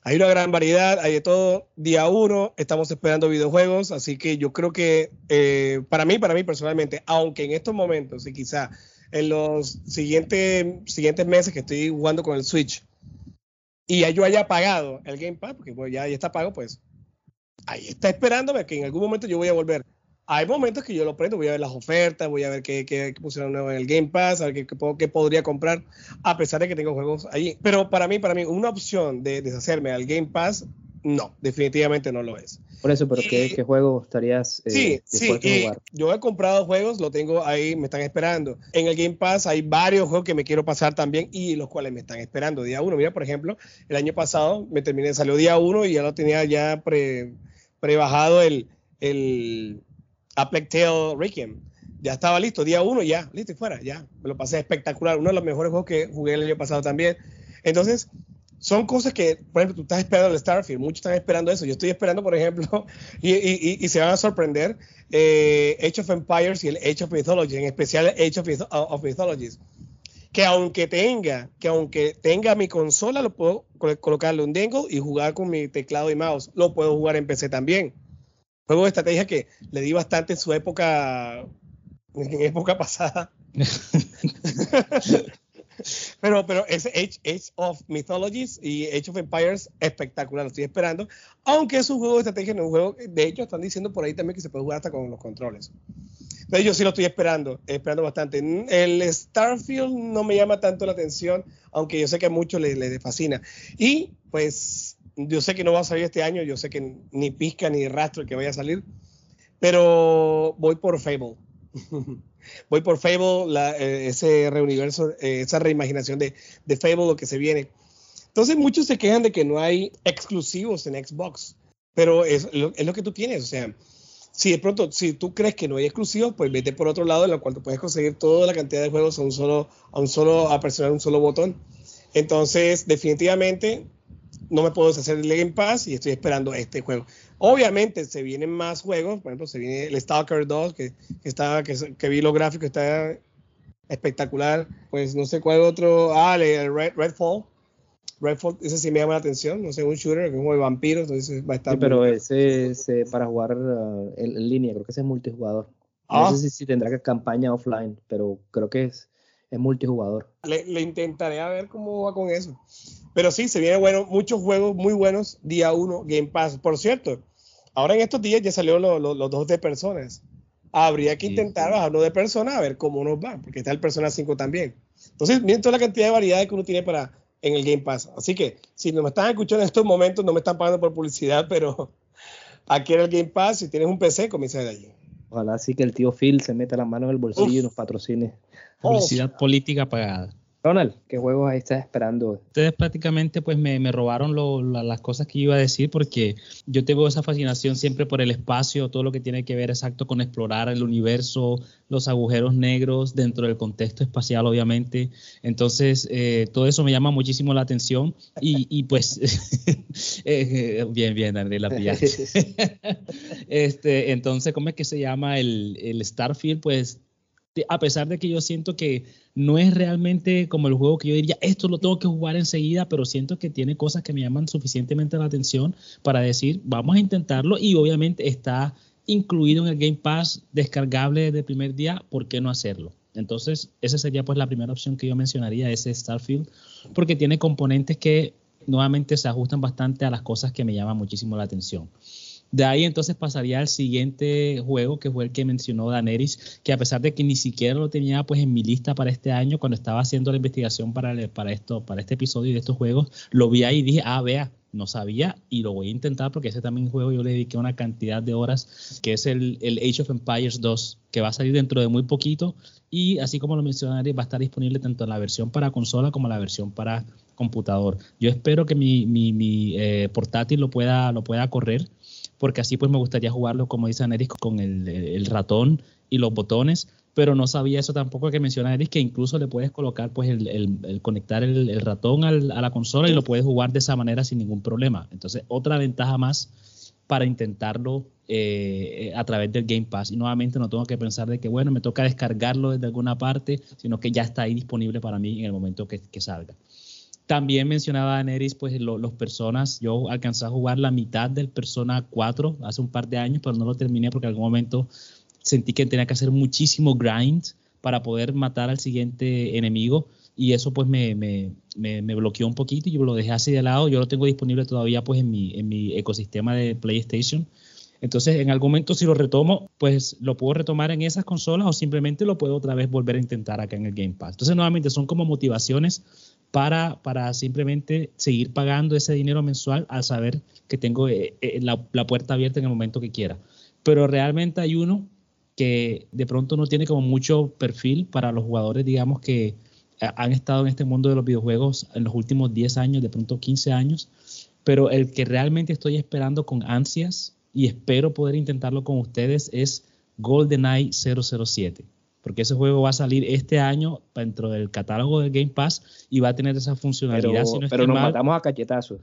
S2: Hay una gran variedad, hay de todo. Día uno, estamos esperando videojuegos, así que yo creo que eh, para mí, para mí personalmente, aunque en estos momentos y quizá en los siguientes, siguientes meses que estoy jugando con el Switch y ya yo haya pagado el Game Pass, porque pues ya, ya está pago, pues ahí está esperándome que en algún momento yo voy a volver. Hay momentos que yo lo prendo, voy a ver las ofertas, voy a ver qué, qué, pusieron nuevo en el Game Pass, a ver qué, qué, podría comprar, a pesar de que tengo juegos ahí. Pero para mí, para mí, una opción de deshacerme al Game Pass, no, definitivamente no lo es.
S1: Por eso, pero ¿qué, ¿qué, juego estarías
S2: eh, sí, sí, jugar? Yo he comprado juegos, lo tengo ahí, me están esperando. En el Game Pass hay varios juegos que me quiero pasar también y los cuales me están esperando día uno. Mira, por ejemplo, el año pasado me terminé, salió día uno y ya lo tenía ya pre, prebajado el, el A Tale Requiem. Ya estaba listo, día uno ya, listo y fuera, ya. Me lo pasé espectacular. Uno de los mejores juegos que jugué el año pasado también. Entonces, son cosas que, por ejemplo, tú estás esperando el Starfield, muchos están esperando eso. Yo estoy esperando, por ejemplo, y, y, y se van a sorprender, eh, Age of Empires y el Age of Mythology, en especial Age of, Mythologies. Que aunque tenga, que aunque tenga mi consola, lo puedo colocarle un dingle y jugar con mi teclado y mouse. Lo puedo jugar en PC también. Juego de estrategia que le di bastante en su época, en época pasada. Pero, pero ese Age, of Mythologies y Age of Empires, espectacular, lo estoy esperando. Aunque es un juego de estrategia, no es un juego, de hecho, están diciendo por ahí también que se puede jugar hasta con los controles. Entonces yo sí lo estoy esperando, esperando bastante. El Starfield no me llama tanto la atención, aunque yo sé que a muchos les, les fascina. Y pues yo sé que no va a salir este año, yo sé que ni pizca ni rastro que vaya a salir, pero voy por Fable. voy por Fable, eh, ese reuniverso, eh, esa reimaginación de, de Fable, lo que se viene. Entonces muchos se quejan de que no hay exclusivos en Xbox, pero es lo, es lo que tú tienes, o sea, si de pronto, si tú crees que no hay exclusivos, pues vete por otro lado en lo cual tú puedes conseguir toda la cantidad de juegos a un solo, a un solo, a presionar un solo botón. Entonces, definitivamente, no me puedo deshacer el Game Pass y estoy esperando este juego. Obviamente se vienen más juegos, por ejemplo, se viene el Stalker 2, que, que, está, que, que vi los gráficos, está espectacular. Pues no sé cuál otro. Ah, el Red, Redfall. Redfall, ese sí me llama la atención. No sé, un shooter, que es como de vampiros, entonces va a estar.
S1: Sí, pero ese es para jugar uh, en, línea, creo que ese es multijugador. No ah. sé si, tendrá que campaña offline, pero creo que es, es multijugador.
S2: Le, le, intentaré a ver cómo va con eso. Pero sí, se viene bueno, muchos juegos muy buenos, día uno, Game Pass. Por cierto, ahora en estos días ya salió los dos de personas. Habría que intentar bajarlo de personas a ver cómo nos va, porque está el Persona 5 también. Entonces, miren toda la cantidad de variedades que uno tiene para en el Game Pass. Así que, si no me están escuchando en estos momentos, no me están pagando por publicidad, pero aquí en el Game Pass, si tienes un PC, comienza de allí.
S1: Ojalá sí que el tío Phil se meta la mano en el bolsillo y nos patrocine.
S3: Publicidad política pagada.
S1: Ronald, ¿qué juegos ahí estás esperando?
S3: Ustedes prácticamente pues me, robaron las cosas que iba a decir porque yo tengo esa fascinación siempre por el espacio, todo lo que tiene que ver exacto con explorar el universo, los agujeros negros dentro del contexto espacial obviamente. Entonces eh, todo eso me llama muchísimo la atención y, pues eh, bien, bien, Daniela este, entonces, ¿cómo es que se llama el, el Starfield? Pues a pesar de que yo siento que no es realmente como el juego que yo diría, esto lo tengo que jugar enseguida, pero siento que tiene cosas que me llaman suficientemente la atención para decir, vamos a intentarlo y obviamente está incluido en el Game Pass descargable desde el primer día, ¿por qué no hacerlo? Entonces, esa sería pues la primera opción que yo mencionaría, ese Starfield, porque tiene componentes que nuevamente se ajustan bastante a las cosas que me llaman muchísimo la atención. De ahí entonces pasaría al siguiente juego, que fue el que mencionó Daneris, que a pesar de que ni siquiera lo tenía pues en mi lista para este año, cuando estaba haciendo la investigación para, para, esto, para este episodio de estos juegos, lo vi ahí y dije, ah, vea, no sabía y lo voy a intentar porque ese también juego yo le dediqué una cantidad de horas, que es el, el Age of Empires 2, que va a salir dentro de muy poquito y así como lo mencioné, va a estar disponible tanto en la versión para consola como la versión para computador. Yo espero que mi, mi, mi eh, portátil lo pueda, lo pueda correr porque así pues me gustaría jugarlo, como dice Aneris, con el, ratón y los botones, pero no sabía eso tampoco que menciona Aneris, que incluso le puedes colocar pues el, conectar el, ratón a la consola y lo puedes jugar de esa manera sin ningún problema. Entonces, otra ventaja más para intentarlo eh, a través del Game Pass. Y nuevamente no tengo que pensar de que, bueno, me toca descargarlo desde alguna parte, sino que ya está ahí disponible para mí en el momento que salga. También mencionaba Neris, pues los personas, yo alcancé a jugar la mitad del Persona 4 hace un par de años, pero no lo terminé porque en algún momento sentí que tenía que hacer muchísimo grind para poder matar al siguiente enemigo y eso pues me, me, me, bloqueó un poquito y yo lo dejé así de lado, yo lo tengo disponible todavía pues en mi, en mi ecosistema de PlayStation. Entonces, en algún momento si lo retomo, pues lo puedo retomar en esas consolas o simplemente lo puedo otra vez volver a intentar acá en el Game Pass. Entonces, nuevamente son como motivaciones para, para simplemente seguir pagando ese dinero mensual al saber que tengo eh, eh, la, puerta abierta en el momento que quiera. Pero realmente hay uno que de pronto no tiene como mucho perfil para los jugadores, digamos, que eh, han estado en este mundo de los videojuegos en los últimos 10 años, de pronto 15 años, pero el que realmente estoy esperando con ansias y espero poder intentarlo con ustedes es GoldenEye 007 porque ese juego va a salir este año dentro del catálogo del Game Pass y va a tener esa funcionalidad.
S1: Pero, nos matamos a cachetazos.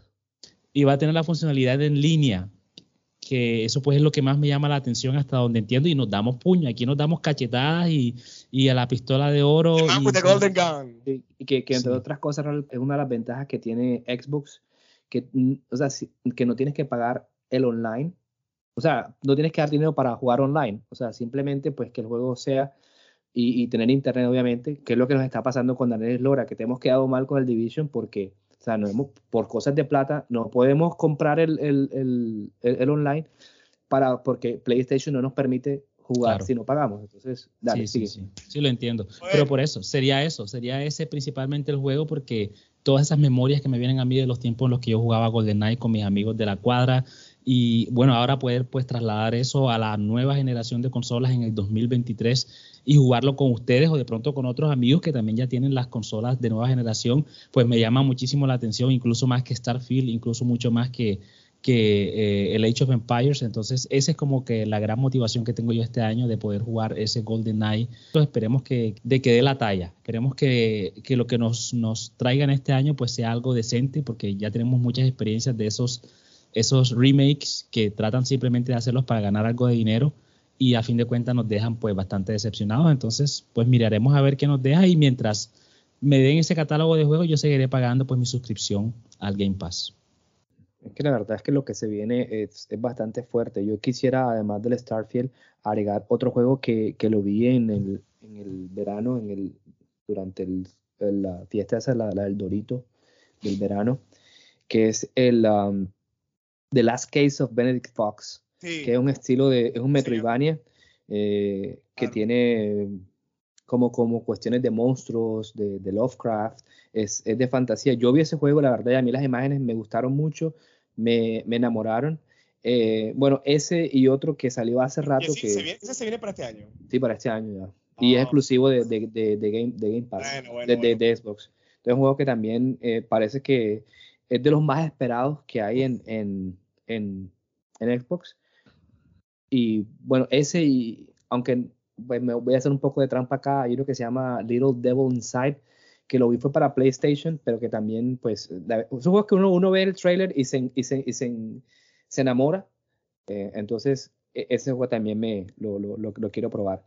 S3: Y va a tener la funcionalidad en línea, que eso pues es lo que más me llama la atención hasta donde entiendo y nos damos puño, aquí nos damos cachetadas y, y a la pistola de oro.
S1: Y, y que, que, entre otras cosas es una de las ventajas que tiene Xbox, que, o sea, que no tienes que pagar el online, o sea, no tienes que dar dinero para jugar online, o sea, simplemente pues que el juego sea y, tener internet, obviamente, que es lo que nos está pasando con Daniel Lora, que te hemos quedado mal con el Division porque, o sea, no hemos, por cosas de plata, no podemos comprar el, el, el, online para, porque PlayStation no nos permite jugar si no pagamos. Entonces, dale,
S3: sí, Sí, sí, lo entiendo. Pero por eso, sería eso, sería ese principalmente el juego porque todas esas memorias que me vienen a mí de los tiempos en los que yo jugaba GoldenEye con mis amigos de la cuadra, y bueno, ahora poder pues trasladar eso a la nueva generación de consolas en el 2023 y jugarlo con ustedes o de pronto con otros amigos que también ya tienen las consolas de nueva generación, pues me llama muchísimo la atención, incluso más que Starfield, incluso mucho más que, que eh, el Age of Empires. Entonces, esa es como que la gran motivación que tengo yo este año de poder jugar ese Golden. Entonces, esperemos que, de que dé la talla. Esperemos que, que lo que nos, nos traigan este año pues sea algo decente, porque ya tenemos muchas experiencias de esos esos remakes que tratan simplemente de hacerlos para ganar algo de dinero y a fin de cuentas nos dejan pues bastante decepcionados. Entonces, pues miraremos a ver qué nos deja y mientras me den ese catálogo de juegos, yo seguiré pagando pues mi suscripción al Game Pass.
S1: Es que la verdad es que lo que se viene es, bastante fuerte. Yo quisiera, además del Starfield, agregar otro juego que, lo vi en el, en el verano, en el, durante la fiesta esa, la, del Dorito del verano, que es el um, The Last Case of Benedict Fox, que es un estilo de, es un Metroidvania eh, que tiene como, como cuestiones de monstruos, de, de Lovecraft, es, es, de fantasía. Yo vi ese juego, la verdad, y a mí las imágenes me gustaron mucho, me, me enamoraron. Eh, bueno, ese y otro que salió hace rato. que,
S2: se viene, ese se viene para este año.
S1: Sí, para este año ya. y es ah. exclusivo de, de, de, de, Game, de Game Pass, de, de, Xbox. Entonces es un juego que también eh, parece que es de los más esperados que hay en, en, en, en Xbox. Y bueno, ese, y, aunque pues, me voy a hacer un poco de trampa acá, hay uno que se llama Little Devil Inside, que lo vi fue para PlayStation, pero que también, pues, son juegos que uno, uno ve el trailer y se, y se, y se, se enamora. Eh, entonces, e, ese juego también me lo, lo, lo, quiero probar.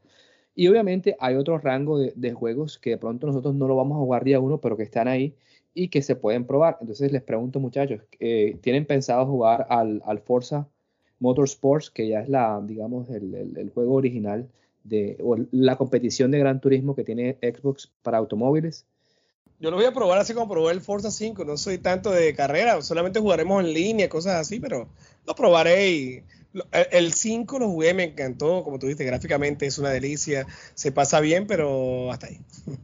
S1: Y obviamente hay otro rango de, juegos que de pronto nosotros no lo vamos a jugar día uno, pero que están ahí y que se pueden probar. Entonces les pregunto muchachos, eh, ¿tienen pensado jugar al, al Forza Motorsports, que ya es la, digamos, el, el, juego original de o la competición de Gran Turismo que tiene Xbox para automóviles.
S2: Yo lo voy a probar así como probé el Forza 5. No soy tanto de carrera, solamente jugaremos en línea, cosas así, pero lo probaré y el 5 lo jugué, me encantó, como tú dijiste, gráficamente es una delicia, se pasa bien, pero hasta ahí.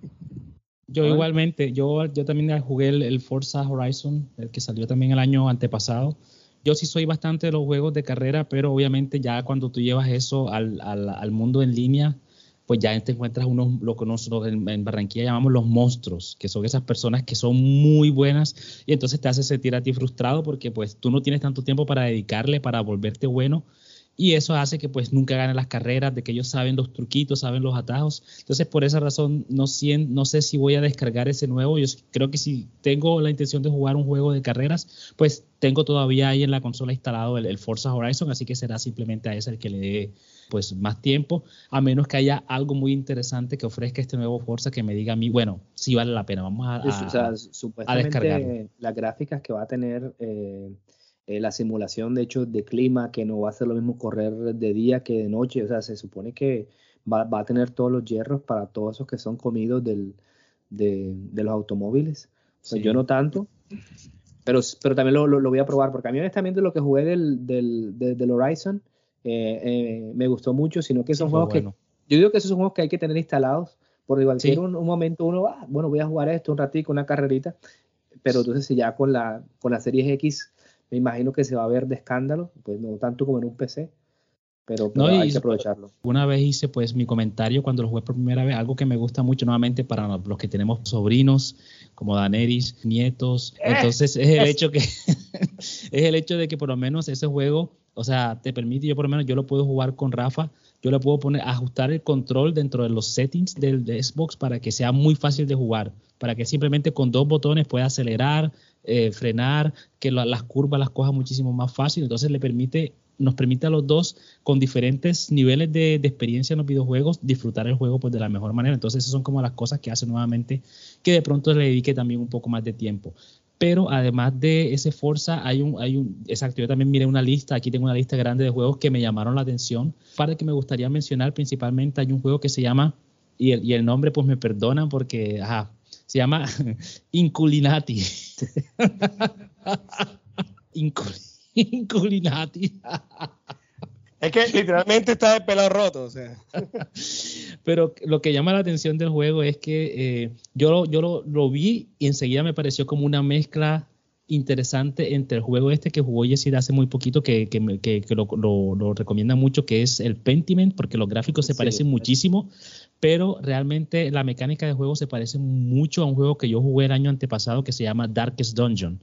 S3: Yo igualmente, yo, yo también jugué el, el, Forza Horizon, el que salió también el año antepasado. Yo sí soy bastante de los juegos de carrera, pero obviamente ya cuando tú llevas eso al, al, al mundo en línea, pues ya te encuentras unos, lo que nosotros en, Barranquilla llamamos los monstruos, que son esas personas que son muy buenas y entonces te hace sentir a ti frustrado porque pues tú no tienes tanto tiempo para dedicarle, para volverte bueno y eso hace que pues nunca ganen las carreras, de que ellos saben los truquitos, saben los atajos. Entonces por esa razón no, no sé si voy a descargar ese nuevo. Yo creo que si tengo la intención de jugar un juego de carreras, pues tengo todavía ahí en la consola instalado el, Forza Horizon, así que será simplemente a ese el que le dé pues más tiempo, a menos que haya algo muy interesante que ofrezca este nuevo Forza que me diga a mí, bueno, sí vale la pena, vamos a, a,
S1: supuestamente Las gráficas que va a tener... Eh, eh, la simulación, de hecho, de clima, que no va a ser lo mismo correr de día que de noche, o sea, se supone que va, va a tener todos los hierros para todos esos que son comidos del, de, de, los automóviles. yo no tanto, pero, pero también lo, lo, voy a probar, porque a mí honestamente lo que jugué del, del, del, Horizon eh, eh, me gustó mucho, sino que son juegos que... Yo digo que esos son juegos que hay que tener instalados, por igual que un, un, momento uno va, bueno, voy a jugar esto un ratito, una carrerita, pero entonces ya con la, con la serie X me imagino que se va a ver de escándalo, pues no tanto como en un PC, pero, hay que aprovecharlo.
S3: Una vez hice pues mi comentario cuando lo jugué por primera vez, algo que me gusta mucho nuevamente para los que tenemos sobrinos como Daneris, nietos, eh. entonces es el hecho que es el hecho de que por lo menos ese juego, o sea, te permite, yo por lo menos yo lo puedo jugar con Rafa, yo le puedo poner ajustar el control dentro de los settings del de Xbox para que sea muy fácil de jugar, para que simplemente con dos botones pueda acelerar, eh, frenar, que las curvas las coja muchísimo más fácil. Entonces le permite, nos permite a los dos, con diferentes niveles de, experiencia en los videojuegos, disfrutar el juego pues, de la mejor manera. Entonces esas son como las cosas que hace nuevamente que de pronto le dedique también un poco más de tiempo. Pero además de ese Forza, hay un, hay un, exacto, yo también miré una lista, aquí tengo una lista grande de juegos que me llamaron la atención. Para que me gustaría mencionar principalmente hay un juego que se llama, y el, y el nombre pues me perdonan porque, ajá, se llama Inculinati. Inculinati.
S2: Es que literalmente está de pelo roto, o sea.
S3: Pero lo que llama la atención del juego es que eh, yo, yo lo, lo, vi y enseguida me pareció como una mezcla interesante entre el juego este que jugó Jessy hace muy poquito, que, que, que, lo, lo, recomienda mucho, que es el Pentiment, porque los gráficos se parecen muchísimo, pero realmente la mecánica de juego se parece mucho a un juego que yo jugué el año antepasado que se llama Darkest Dungeon.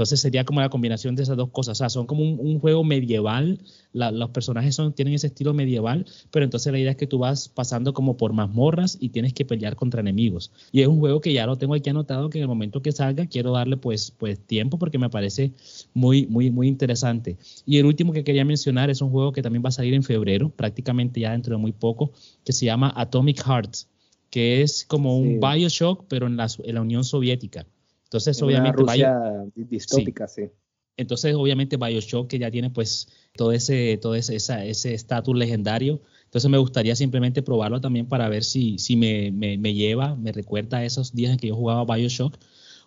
S3: Entonces sería como la combinación de esas dos cosas. O sea, son como un, juego medieval. los personajes son, tienen ese estilo medieval, pero entonces la idea es que tú vas pasando como por mazmorras y tienes que pelear contra enemigos. Y es un juego que ya lo tengo aquí anotado que en el momento que salga quiero darle pues, pues tiempo porque me parece muy, muy, muy interesante. Y el último que quería mencionar es un juego que también va a salir en febrero, prácticamente ya dentro de muy poco, que se llama Atomic Hearts, que es como un Bioshock, pero en la, en la Unión Soviética. Entonces, obviamente.
S1: Rusia distópica, sí.
S3: Entonces, obviamente, Bioshock, que ya tiene pues todo ese todo ese estatus legendario. Entonces, me gustaría simplemente probarlo también para ver si, si me, me, me, lleva, me recuerda a esos días en que yo jugaba Bioshock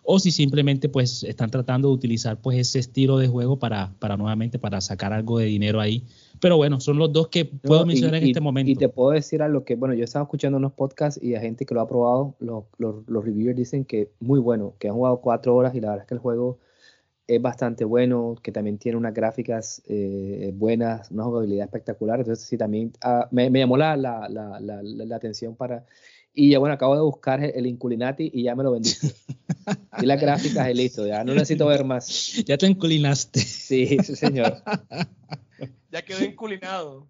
S3: o si simplemente pues están tratando de utilizar pues ese estilo de juego para, para nuevamente para sacar algo de dinero ahí. Pero bueno, son los dos que puedo mencionar en este momento.
S1: Y te puedo decir a lo que, bueno, yo estaba escuchando unos podcasts y a gente que lo ha probado, los, los, los reviewers dicen que muy bueno, que han jugado cuatro horas y la verdad es que el juego es bastante bueno, que también tiene unas gráficas eh, buenas, una jugabilidad espectacular. Entonces, sí, también ah, me, me, llamó la, la, la, la, atención para y ya bueno, acabo de buscar el Inculinati y ya me lo vendí. y las gráficas y listo, ya no necesito ver más.
S3: Ya te inculinaste.
S1: Sí, sí, señor.
S2: Ya quedó inculinado.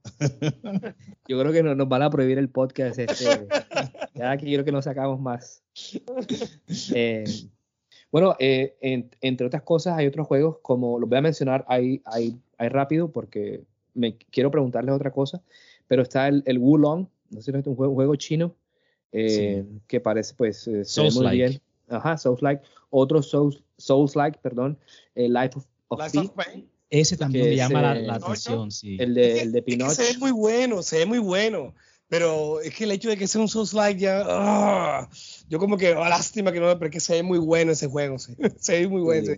S1: Yo creo que nos, nos van a prohibir el podcast. Este, ya que quiero que no sacamos más. Eh, bueno, eh, entre otras cosas, hay otros juegos, como los voy a mencionar ahí, ahí, ahí rápido, porque me quiero preguntarles otra cosa. Pero está el, el Wulong, no sé si es un juego, un juego chino eh, que parece pues eh,
S3: Souls muy bien.
S1: Ajá, Souls like. Otro Souls, Souls like, perdón, eh, Life of,
S3: Pain. Ese también me llama la, atención, sí.
S1: El de, el de Pinocchio.
S2: se ve muy bueno, se ve muy bueno. Pero es que el hecho de que sea un Souls like ya. Ah, yo como que, oh, lástima que no, pero es que se ve muy bueno ese juego. Sí. se ve muy bueno.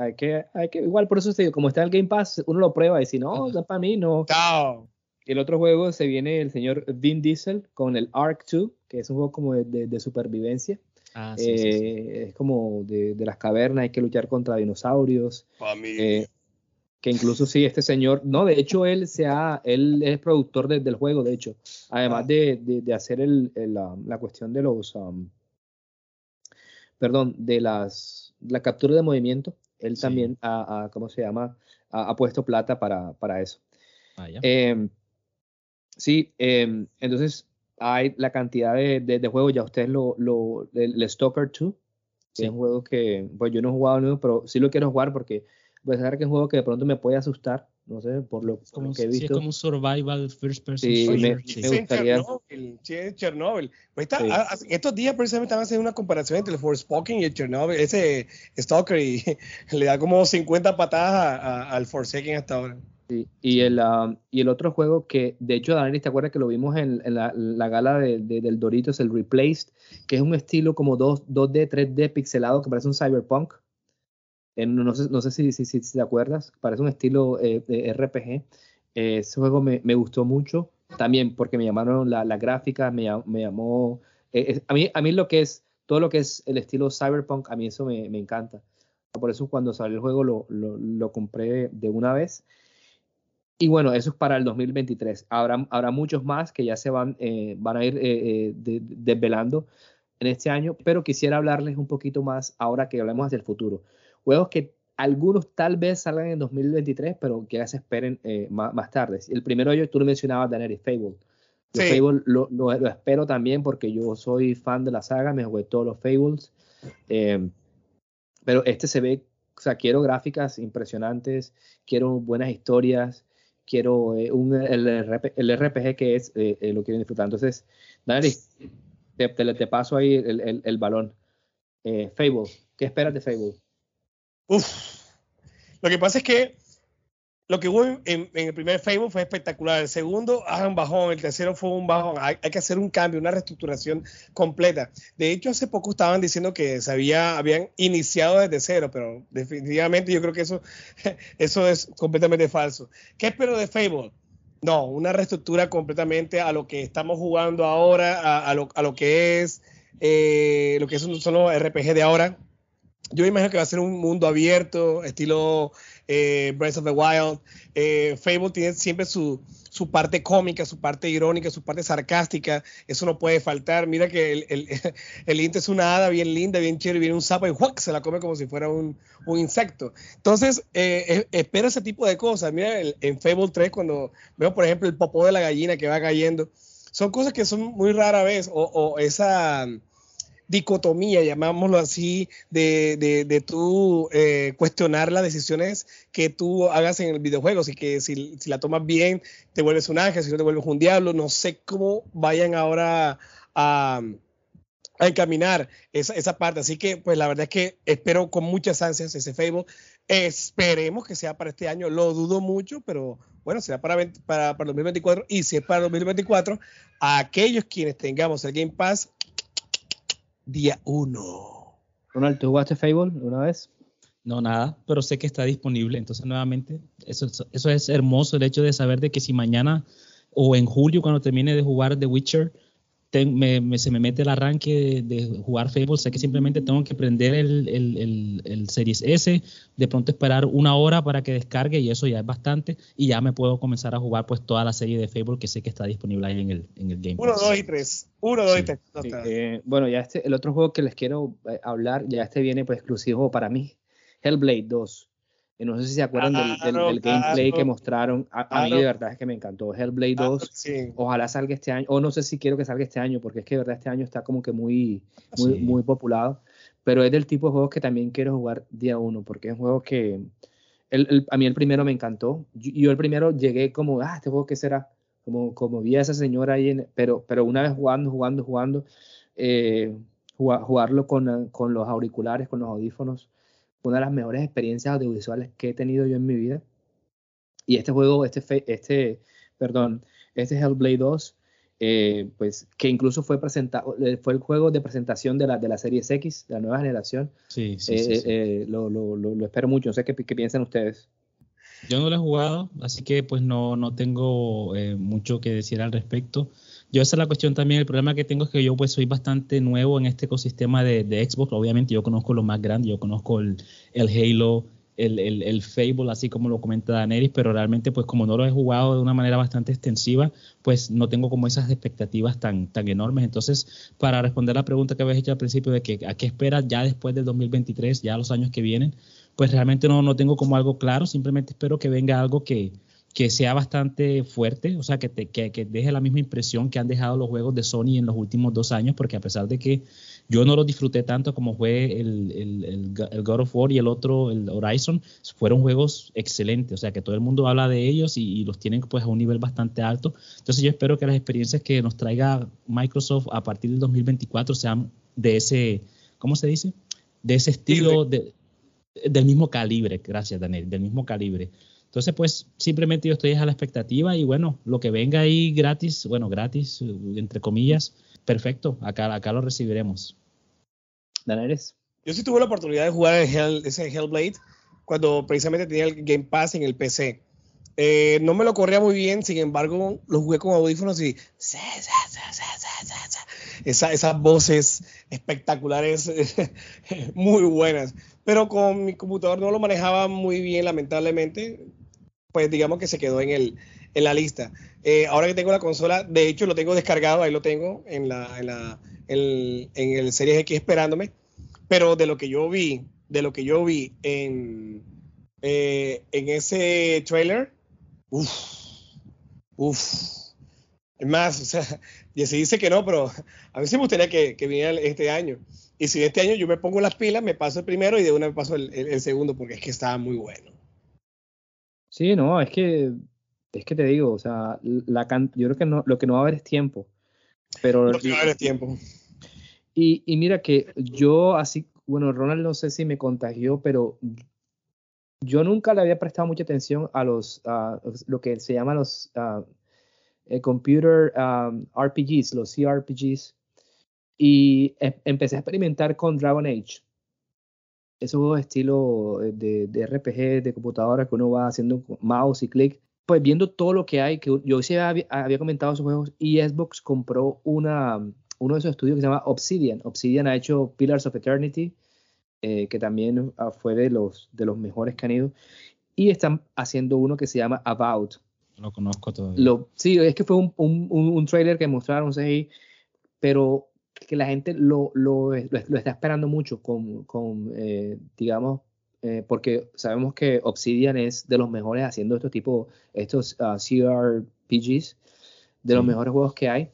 S1: hay, que, hay que, igual por eso te digo, como está el Game Pass, uno lo prueba y si no, para mí no.
S2: Chao.
S1: El otro juego se viene el señor Vin Diesel con el Ark 2, que es un juego como de, supervivencia. Ah, eh, es como de, las cavernas, hay que luchar contra dinosaurios. Eh, que incluso sí, este señor, no, de hecho él se él es productor del juego, de hecho, además ah. de, hacer el, la, cuestión de los, um, perdón, de las, la captura de movimiento, él también ha, ¿cómo se llama? Ha, puesto plata para, para eso. Ah, em, Sí, em, entonces hay la cantidad de, de, juegos, ya ustedes lo, lo el, Stalker 2, que es un juego que, pues yo no he jugado nuevo, pero sí lo quiero jugar porque voy a saber que es un juego que de pronto me puede asustar, no sé, por lo, que he visto. Sí, es
S3: como un survival first person
S1: sí, Me, sí. me gustaría.
S2: Sí, Chernobyl. Pues está, estos días precisamente estaban haciendo una comparación entre el Forspoken y el Chernobyl, ese Stalker, y le da como 50 patadas al Forsaken hasta ahora.
S1: Y, el, um, y el otro juego que, de hecho, Daniel, ¿te acuerdas que lo vimos en, la, gala de, del Doritos, el Replaced, que es un estilo como 2, d 3D pixelado que parece un cyberpunk? no, sé, no sé si, si, si, te acuerdas, parece un estilo eh, de RPG. ese juego me, me, gustó mucho, también porque me llamaron la, la gráfica, me, me llamó... Eh, a, mí, a mí lo que es, todo lo que es el estilo cyberpunk, a mí eso me, me encanta. Por eso cuando salió el juego lo, lo, lo compré de una vez. Y bueno, eso es para el 2023. Habrá, habrá muchos más que ya se van, eh, van a ir eh, eh, desvelando en este año, pero quisiera hablarles un poquito más ahora que hablemos hacia el futuro. Juegos que algunos tal vez salgan en 2023, pero que ya se esperen más, más, tarde. El primero yo, tú lo mencionabas, Daenerys, Fable. Fable lo, lo, espero también porque yo soy fan de la saga, me jugué todos los Fables. pero este se ve, o sea, quiero gráficas impresionantes, quiero buenas historias, quiero eh, un, el, RPG que es, eh, eh, lo quiero disfrutar. Entonces, Dani, te, te, paso ahí el, el, balón. Fable, ¿qué esperas de Fable?
S2: Uf, lo que pasa es que lo que hubo en, el primer Facebook fue espectacular. El segundo, ah, un bajón. El tercero fue un bajón. Hay, que hacer un cambio, una reestructuración completa. De hecho, hace poco estaban diciendo que se había, habían iniciado desde cero, pero definitivamente yo creo que eso, eso es completamente falso. ¿Qué espero de Facebook? No, una reestructura completamente a lo que estamos jugando ahora, a, lo, a lo, que es eh, lo que son, son los RPG de ahora. Yo imagino que va a ser un mundo abierto, estilo eh, Breath of the Wild. Eh, Fable tiene siempre sus su parte cómica, su parte irónica, su parte sarcástica, eso no puede faltar. Mira que el, el, el es una hada bien linda, bien chévere, viene un sapo y ¡juac! se la come como si fuera un, un insecto. Entonces, eh, espero ese tipo de cosas. Mira, en Fable 3, cuando veo, por ejemplo, el popó de la gallina que va cayendo, son cosas que son muy rara vez, o esa dicotomía, llamámoslo así, de, de, de tú eh, cuestionar las decisiones que tú hagas en el videojuego. Así que si, la tomas bien, te vuelves un ángel, si no te vuelves un diablo. No sé cómo vayan ahora a, a encaminar esa, esa, parte. Así que, pues la verdad es que espero con muchas ansias ese Facebook. Esperemos que sea para este año. Lo dudo mucho, pero bueno, será para, para, para 2024. Y si es para 2024, a aquellos quienes tengamos el Game Pass, día 1.
S1: Ronald, ¿tú jugaste Fable una vez?
S3: No, nada, pero sé que está disponible. Entonces, nuevamente, eso, eso es hermoso, el hecho de saber de que si mañana o en julio, cuando termine de jugar The Witcher, me, se me mete el arranque de, jugar Fable, sé que simplemente tengo que prender el, el, el, Series S, de pronto esperar una hora para que descargue y eso ya es bastante y ya me puedo comenzar a jugar pues toda la serie de Fable que sé que está disponible ahí en el, en el Game
S2: Pass. 1, 2 y 3. 1, 2 y 3.
S1: Eh, bueno, ya este, el otro juego que les quiero eh, hablar, ya este viene pues exclusivo para mí, Hellblade 2. No sé si se acuerdan del, gameplay que mostraron. A, mí de verdad es que me encantó. Hellblade 2. Ojalá salga este año. O no sé si quiero que salga este año, porque es que de verdad este año está como que muy, muy, muy populado. Pero es del tipo de juegos que también quiero jugar día uno, porque es un juego que. El, a mí el primero me encantó. Yo, yo, el primero llegué como, ah, este juego qué será. Como, como vi a esa señora ahí, en, pero, pero una vez jugando, jugando, jugando, eh, jugarlo con, con los auriculares, con los audífonos una de las mejores experiencias audiovisuales que he tenido yo en mi vida. Y este juego, este, este perdón, este Hellblade 2, eh, pues que incluso fue presentado, eh, fue el juego de presentación de la, de la Series X, de la nueva generación.
S3: Sí, sí, sí,
S1: eh, lo, lo, lo, espero mucho, no sé qué, qué, piensan ustedes.
S3: Yo no lo he jugado, así que pues no, no tengo mucho que decir al respecto. Yo esa es la cuestión también, el problema que tengo es que yo pues soy bastante nuevo en este ecosistema de, Xbox, obviamente yo conozco lo más grande, yo conozco el, el Halo, el, el, el, Fable, así como lo comenta Daenerys, pero realmente pues como no lo he jugado de una manera bastante extensiva, pues no tengo como esas expectativas tan, tan enormes. Entonces, para responder la pregunta que habéis hecho al principio de que a qué esperas ya después del 2023, ya los años que vienen, pues realmente no, no tengo como algo claro, simplemente espero que venga algo que, que sea bastante fuerte, o sea, que, que, deje la misma impresión que han dejado los juegos de Sony en los últimos dos años, porque a pesar de que yo no los disfruté tanto como fue el, el, el, God of War y el otro, el Horizon, fueron juegos excelentes, o sea, que todo el mundo habla de ellos y, los tienen pues a un nivel bastante alto. Entonces yo espero que las experiencias que nos traiga Microsoft a partir del 2024 sean de ese, ¿cómo se dice? De ese estilo, de, del mismo calibre, gracias Daniel, del mismo calibre. Entonces, pues simplemente yo estoy a la expectativa y bueno, lo que venga ahí gratis, bueno, gratis, entre comillas, perfecto, acá, acá lo recibiremos.
S1: Daneres.
S2: Yo sí tuve la oportunidad de jugar ese Hellblade cuando precisamente tenía el Game Pass en el PC. Eh, no me lo corría muy bien, sin embargo, lo jugué con audífonos y Esa, esas voces espectaculares, muy buenas. Pero con mi computador no lo manejaba muy bien, lamentablemente pues digamos que se quedó en, el, en la lista. Eh, ahora que tengo la consola, de hecho lo tengo descargado, ahí lo tengo en, la, en, la, en, el Series X esperándome, pero de lo que yo vi, de lo que yo vi en, eh, en ese trailer, uff, uff. Es más, o sea, y se dice que no, pero a mí sí me gustaría que, que viniera este año. Y si este año yo me pongo las pilas, me paso el primero y de una me paso el segundo, porque es que estaba muy bueno.
S1: Sí, no, es que, es que te digo, o sea, la yo creo que no, lo que no va a haber es tiempo. Pero,
S2: lo que va a haber es tiempo.
S1: Y, y mira que yo así, bueno, Ronald no sé si me contagió, pero yo nunca le había prestado mucha atención a los, a lo que se llama los eh, computer RPGs, los CRPGs, y em, empecé a experimentar con Dragon Age esos juegos de estilo eh, de, de, RPG, de computadora, que uno va haciendo mouse y clic, pues viendo todo lo que hay, que yo sí había, comentado esos juegos, y Xbox compró una, uno de esos estudios que se llama Obsidian. Obsidian ha hecho Pillars of Eternity, eh, que también ah, fue de los, de los mejores que han ido, y están haciendo uno que se llama About.
S3: Lo conozco.
S1: Lo, sí, es que fue un, un, un trailer que mostraron ahí, pero que la gente lo, lo, lo, está esperando mucho con, con eh, digamos, eh, porque sabemos que Obsidian es de los mejores haciendo estos tipo, estos uh, CRPGs, de los mejores juegos que hay.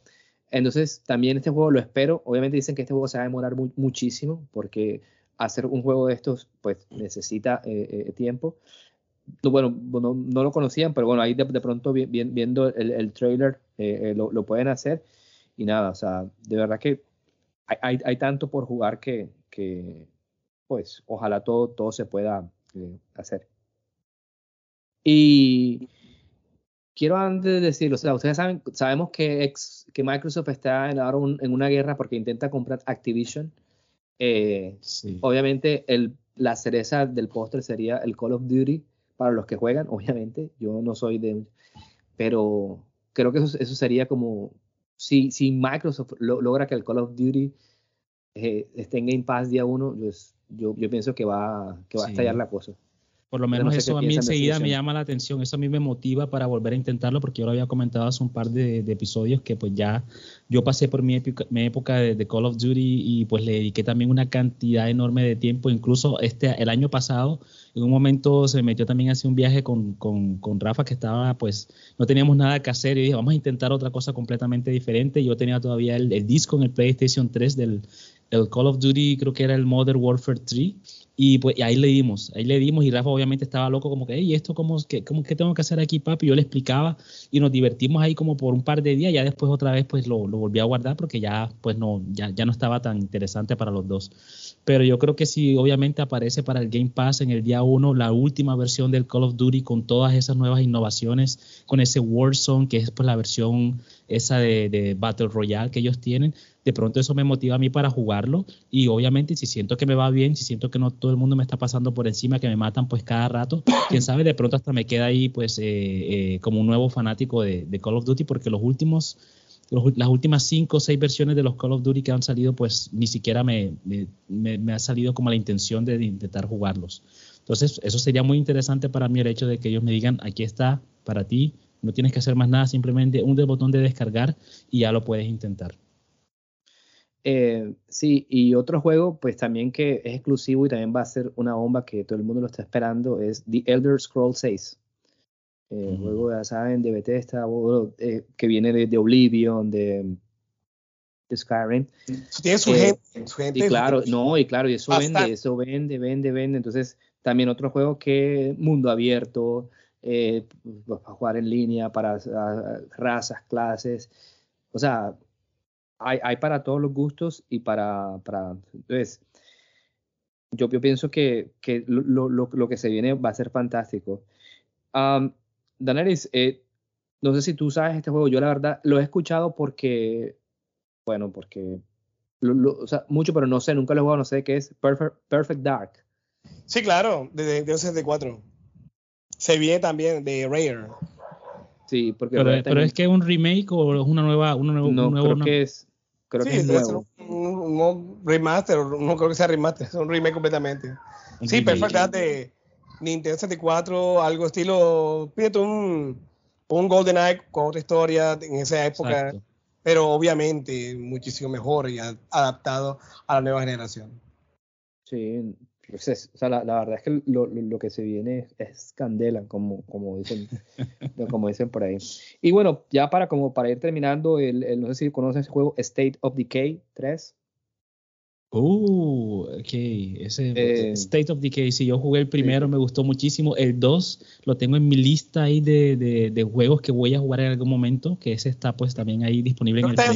S1: Entonces, también este juego lo espero. Obviamente dicen que este juego se va a demorar muchísimo, porque hacer un juego de estos, pues necesita eh, eh, tiempo. Bueno, no, lo conocían, pero bueno, ahí de, pronto viendo el, el trailer lo, lo, pueden hacer. Y nada, o sea, de verdad que hay, hay tanto por jugar que, que, pues ojalá todo, todo se pueda eh, hacer. Y quiero antes de decirlo, o sea, ustedes saben, sabemos que, ex, que Microsoft está en, ahora en una guerra porque intenta comprar Activision. Eh, obviamente, el, la cereza del postre sería el Call of Duty para los que juegan, obviamente. Yo no soy de. Pero creo que eso, eso sería como. Si, si Microsoft logra que el Call of Duty eh, esté en Game Pass día uno, yo, yo pienso que va, que va a estallar la cosa.
S3: Por lo menos eso a mí enseguida me llama la atención, eso a mí me motiva para volver a intentarlo, porque yo lo había comentado hace un par de, episodios que pues ya yo pasé por mi época, mi época de, Call of Duty y pues le dediqué también una cantidad enorme de tiempo, incluso este el año pasado, en un momento se metió también hace un viaje con, con, con, Rafa que estaba pues no teníamos nada que hacer y dije vamos a intentar otra cosa completamente diferente, yo tenía todavía el, el disco en el PlayStation 3 del el Call of Duty, creo que era el Modern Warfare 3, y pues ahí le dimos, ahí le dimos y Rafa obviamente estaba loco como que, ¿y esto cómo, qué, cómo, qué tengo que hacer aquí, papi? Yo le explicaba y nos divertimos ahí como por un par de días, ya después otra vez pues lo, lo volví a guardar porque ya pues no, ya, ya no estaba tan interesante para los dos. Pero yo creo que si obviamente aparece para el Game Pass en el día 1 la última versión del Call of Duty con todas esas nuevas innovaciones, con ese Warzone que es pues la versión esa de, de Battle Royale que ellos tienen, de pronto eso me motiva a mí para jugarlo y obviamente si siento que me va bien, si siento que no todo el mundo me está pasando por encima, que me matan pues cada rato, quién sabe, de pronto hasta me queda ahí pues eh, eh, como un nuevo fanático de, Call of Duty porque los últimos, las últimas cinco o seis versiones de los Call of Duty que han salido pues ni siquiera me, ha salido como la intención de intentar jugarlos. Entonces eso sería muy interesante para mí el hecho de que ellos me digan aquí está para ti, no tienes que hacer más nada, simplemente un botón de descargar y ya lo puedes intentar.
S1: Eh, sí, y otro juego, pues también que es exclusivo y también va a ser una bomba que todo el mundo lo está esperando, es The Elder Scrolls 6. El juego, ya saben, de Bethesda, eh, que viene de, Oblivion, de, Skyrim.
S2: Tiene su, eh, gente, su
S1: Y claro, no, y claro, y eso vende, eso vende, vende, vende. Entonces, también otro juego que mundo abierto, pues, para jugar en línea, para razas, clases. O sea, hay, para todos los gustos y para, para entonces, yo, yo pienso que, que lo, lo, lo, que se viene va a ser fantástico. Um, Daenerys, eh, no sé si tú sabes este juego, yo la verdad lo he escuchado porque, bueno, porque, o sea, mucho, pero no sé, nunca lo he jugado, no sé qué es Perfect, Perfect Dark.
S2: Sí, claro, de, de, 64. Se viene también de Rare.
S1: Sí, porque
S3: pero, es que es un remake o es una nueva, una nueva
S1: no,
S3: un nuevo,
S1: creo que es Creo que es nuevo.
S2: Un, un, remaster, no creo que sea remaster, es un remake completamente. sí, perfecto, de Nintendo 64, algo estilo, pídete un, un GoldenEye con otra historia en esa época, pero obviamente muchísimo mejor y adaptado a la nueva generación.
S1: Sí, pues o sea, la, verdad es que lo, lo, que se viene es, candela, como, como, dicen, como dicen por ahí. Y bueno, ya para, como para ir terminando, el, el no sé si conoces el juego State of Decay 3.
S3: Uh, ok, ese eh, State of Decay, si yo jugué el primero, me gustó muchísimo. El 2 lo tengo en mi lista ahí de, de, de, juegos que voy a jugar en algún momento, que ese está pues también ahí disponible en el, en,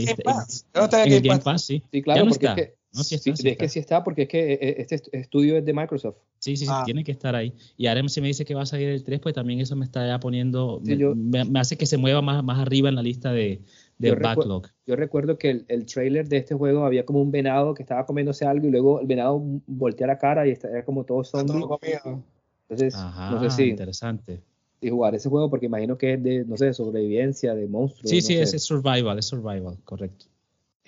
S3: el Game Pass. sí.
S1: sí claro, porque es que no, sí está, es que sí está, porque es que eh, eh, este estudio es de Microsoft.
S3: Sí, sí, sí, ah. tiene que estar ahí. Y ahora si me dice que va a salir el 3, pues también eso me está ya poniendo, me, hace que se mueva más, más arriba en la lista de, de backlog.
S1: yo recuerdo que el, el, trailer de este juego había como un venado que estaba comiéndose algo y luego el venado voltea la cara y era como todo zombie. Entonces,
S3: Ajá, no sé si. Interesante.
S1: Y jugar ese juego porque imagino que es de, no sé, de sobrevivencia, de monstruos.
S3: Sí, sí, es survival, es survival, correcto.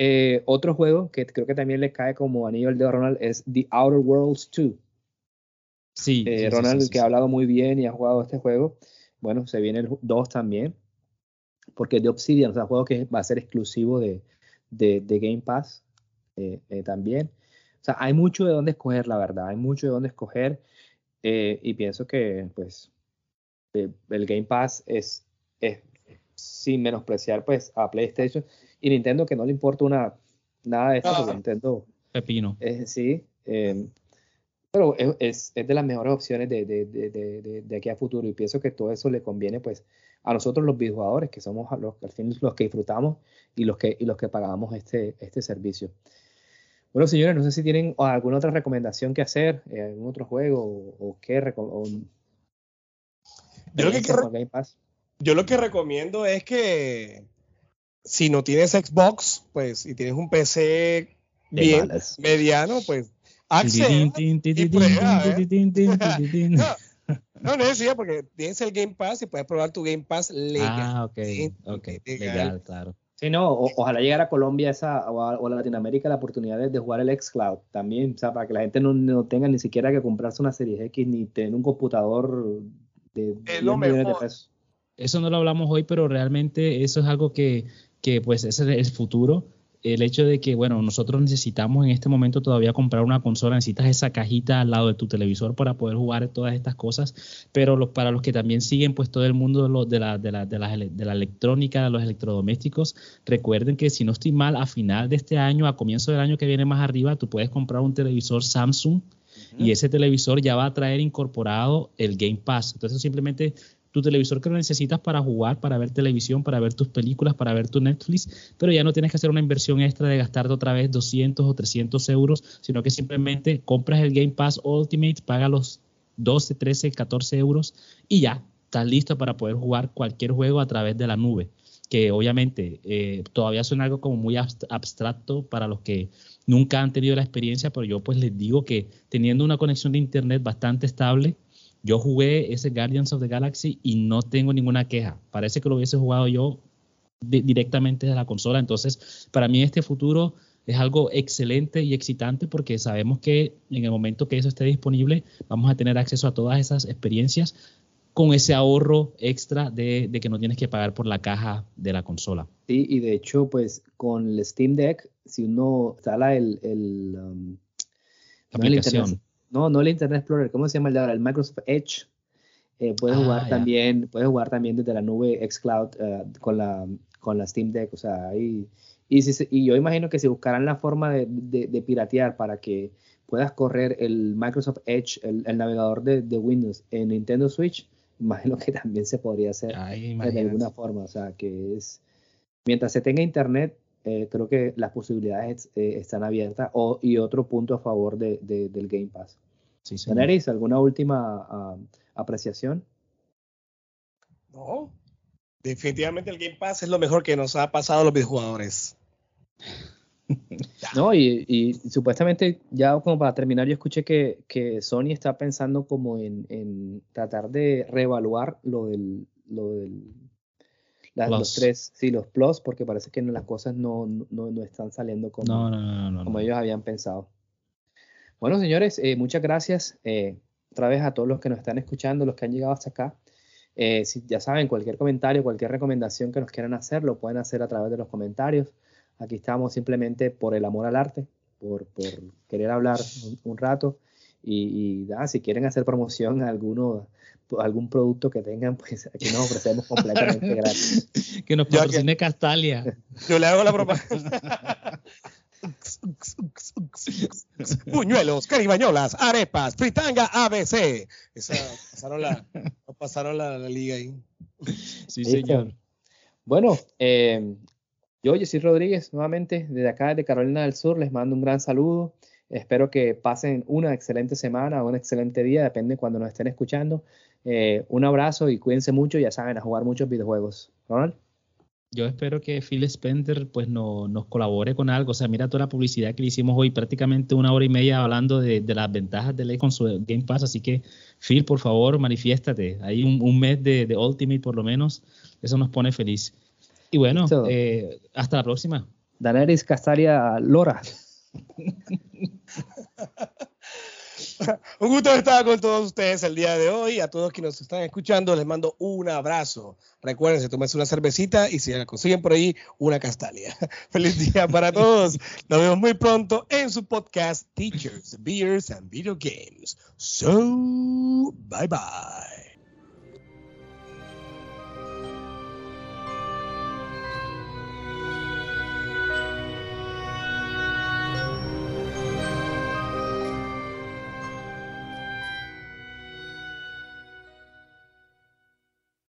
S1: Eh, otro juego que creo que también le cae como anillo al dedo a Ronald es The Outer Worlds 2.
S3: Sí.
S1: Eh, Ronald, que ha hablado muy bien y ha jugado este juego. bueno, se viene el 2 también, porque es de Obsidian, o sea, juego que va a ser exclusivo de, de, Game Pass eh, también. O sea, hay mucho de dónde escoger, la verdad, hay mucho de dónde escoger y pienso que, pues, el Game Pass es, es, sin menospreciar, pues, a PlayStation y Nintendo, que no le importa una, nada de esto, porque Nintendo...
S3: Pepino.
S1: sí, pero es, es, de las mejores opciones de, de, de, de, aquí a futuro y pienso que todo eso le conviene, pues, a nosotros los videojugadores, que somos los, al fin los que disfrutamos y los que, y los que pagamos este, este servicio. Bueno, señores, no sé si tienen alguna otra recomendación que hacer, eh, algún otro juego o, qué.
S2: yo, lo que, yo lo que recomiendo es que si no tienes Xbox, pues, y tienes un PC bien, mediano, pues, accede y prueba, no, no decía porque tienes el Game Pass y puedes probar tu Game Pass legal.
S3: Ah, ok, ok, legal, claro.
S1: Sí, no, ojalá llegara a Colombia esa, o, a, Latinoamérica la oportunidad de, jugar el xCloud también, o sea, para que la gente no, tenga ni siquiera que comprarse una serie X ni tener un computador de,
S2: de millones de pesos.
S3: Eso no lo hablamos hoy, pero realmente eso es algo que, que pues ese es el futuro el hecho de que, bueno, nosotros necesitamos en este momento todavía comprar una consola, necesitas esa cajita al lado de tu televisor para poder jugar todas estas cosas, pero para los que también siguen pues todo el mundo de, la, de, la, de, la, de la electrónica, de los electrodomésticos, recuerden que si no estoy mal, a final de este año, a comienzo del año que viene más arriba, tú puedes comprar un televisor Samsung y ese televisor ya va a traer incorporado el Game Pass. Entonces simplemente tu televisor que lo necesitas para jugar, para ver televisión, para ver tus películas, para ver tu Netflix, pero ya no tienes que hacer una inversión extra de gastarte otra vez 200 o 300 euros, sino que simplemente compras el Game Pass Ultimate, paga los 12, 13, 14 euros y ya estás listo para poder jugar cualquier juego a través de la nube que obviamente eh, todavía suena algo como muy abstracto para los que nunca han tenido la experiencia, pero yo pues les digo que teniendo una conexión de internet bastante estable, yo jugué ese Guardians of the Galaxy y no tengo ninguna queja. Parece que lo hubiese jugado yo directamente de la consola. Entonces, para mí este futuro es algo excelente y excitante porque sabemos que en el momento que eso esté disponible vamos a tener acceso a todas esas experiencias con ese ahorro extra de, que no tienes que pagar por la caja de la consola.
S1: Sí, y de hecho, pues con el Steam Deck, si uno instala el, el, um,
S3: aplicación
S1: no, no el Internet Explorer, ¿cómo se llama el de ahora? El Microsoft Edge. Eh, puedes ah, jugar también, puedes jugar también desde la nube xCloud uh, con la con la Steam Deck, o sea, ahí, y, si, y yo imagino que si buscarán la forma de, de, piratear para que puedas correr el Microsoft Edge, el, el navegador de, de, Windows en Nintendo Switch, imagino que también se podría hacer de alguna forma, o sea, que es, mientras se tenga internet, eh, creo que las posibilidades eh, están abiertas. O, y otro punto a favor de, del Game Pass. Sí, ¿alguna última apreciación?
S2: No, definitivamente el Game Pass es lo mejor que nos ha pasado a los videojugadores.
S1: no, y, supuestamente, ya como para terminar, yo escuché que, que Sony está pensando como en, en tratar de reevaluar lo del, lo del los tres, sí, los plus, porque parece que las cosas no, no, no están saliendo como, como ellos habían pensado. Bueno, señores, eh, muchas gracias eh, otra vez a todos los que nos están escuchando, los que han llegado hasta acá. Eh, si ya saben, cualquier comentario, cualquier recomendación que nos quieran hacer, lo pueden hacer a través de los comentarios. Aquí estamos simplemente por el amor al arte, por, por querer hablar un, rato. Y, y si quieren hacer promoción a alguno algún producto que tengan, pues aquí nos ofrecemos completamente gratis.
S3: Que nos patrocine Castalia.
S2: Yo le hago la propaganda. Puñuelos, caribañolas, arepas, fritanga, ABC. Esa, pasaron la, pasaron la, liga ahí.
S1: Sí, señor. Bueno, eh, yo, Jessy Rodríguez, nuevamente desde acá, de Carolina del Sur, les mando un gran saludo. Espero que pasen una excelente semana, un excelente día, depende de cuando nos estén escuchando. Eh, un abrazo y cuídense mucho, ya saben, a jugar muchos videojuegos. Ronald.
S3: Yo espero que Phil Spencer pues no, nos colabore con algo. O sea, mira toda la publicidad que le hicimos hoy, prácticamente una hora y media hablando de, las ventajas de ley con su Game Pass. Así que, Phil, por favor, manifiéstate. Hay un, mes de, Ultimate por lo menos. Eso nos pone feliz. Y bueno, eh, hasta la próxima.
S1: Daenerys Castalia Lora.
S2: Un gusto estar con todos ustedes el día de hoy. A todos quienes nos están escuchando, les mando un abrazo. Recuerden, se tomen una cervecita y si la consiguen por ahí, una castalia. Feliz día para todos. Nos vemos muy pronto en su podcast Teachers, Beers and Video Games. So, bye bye.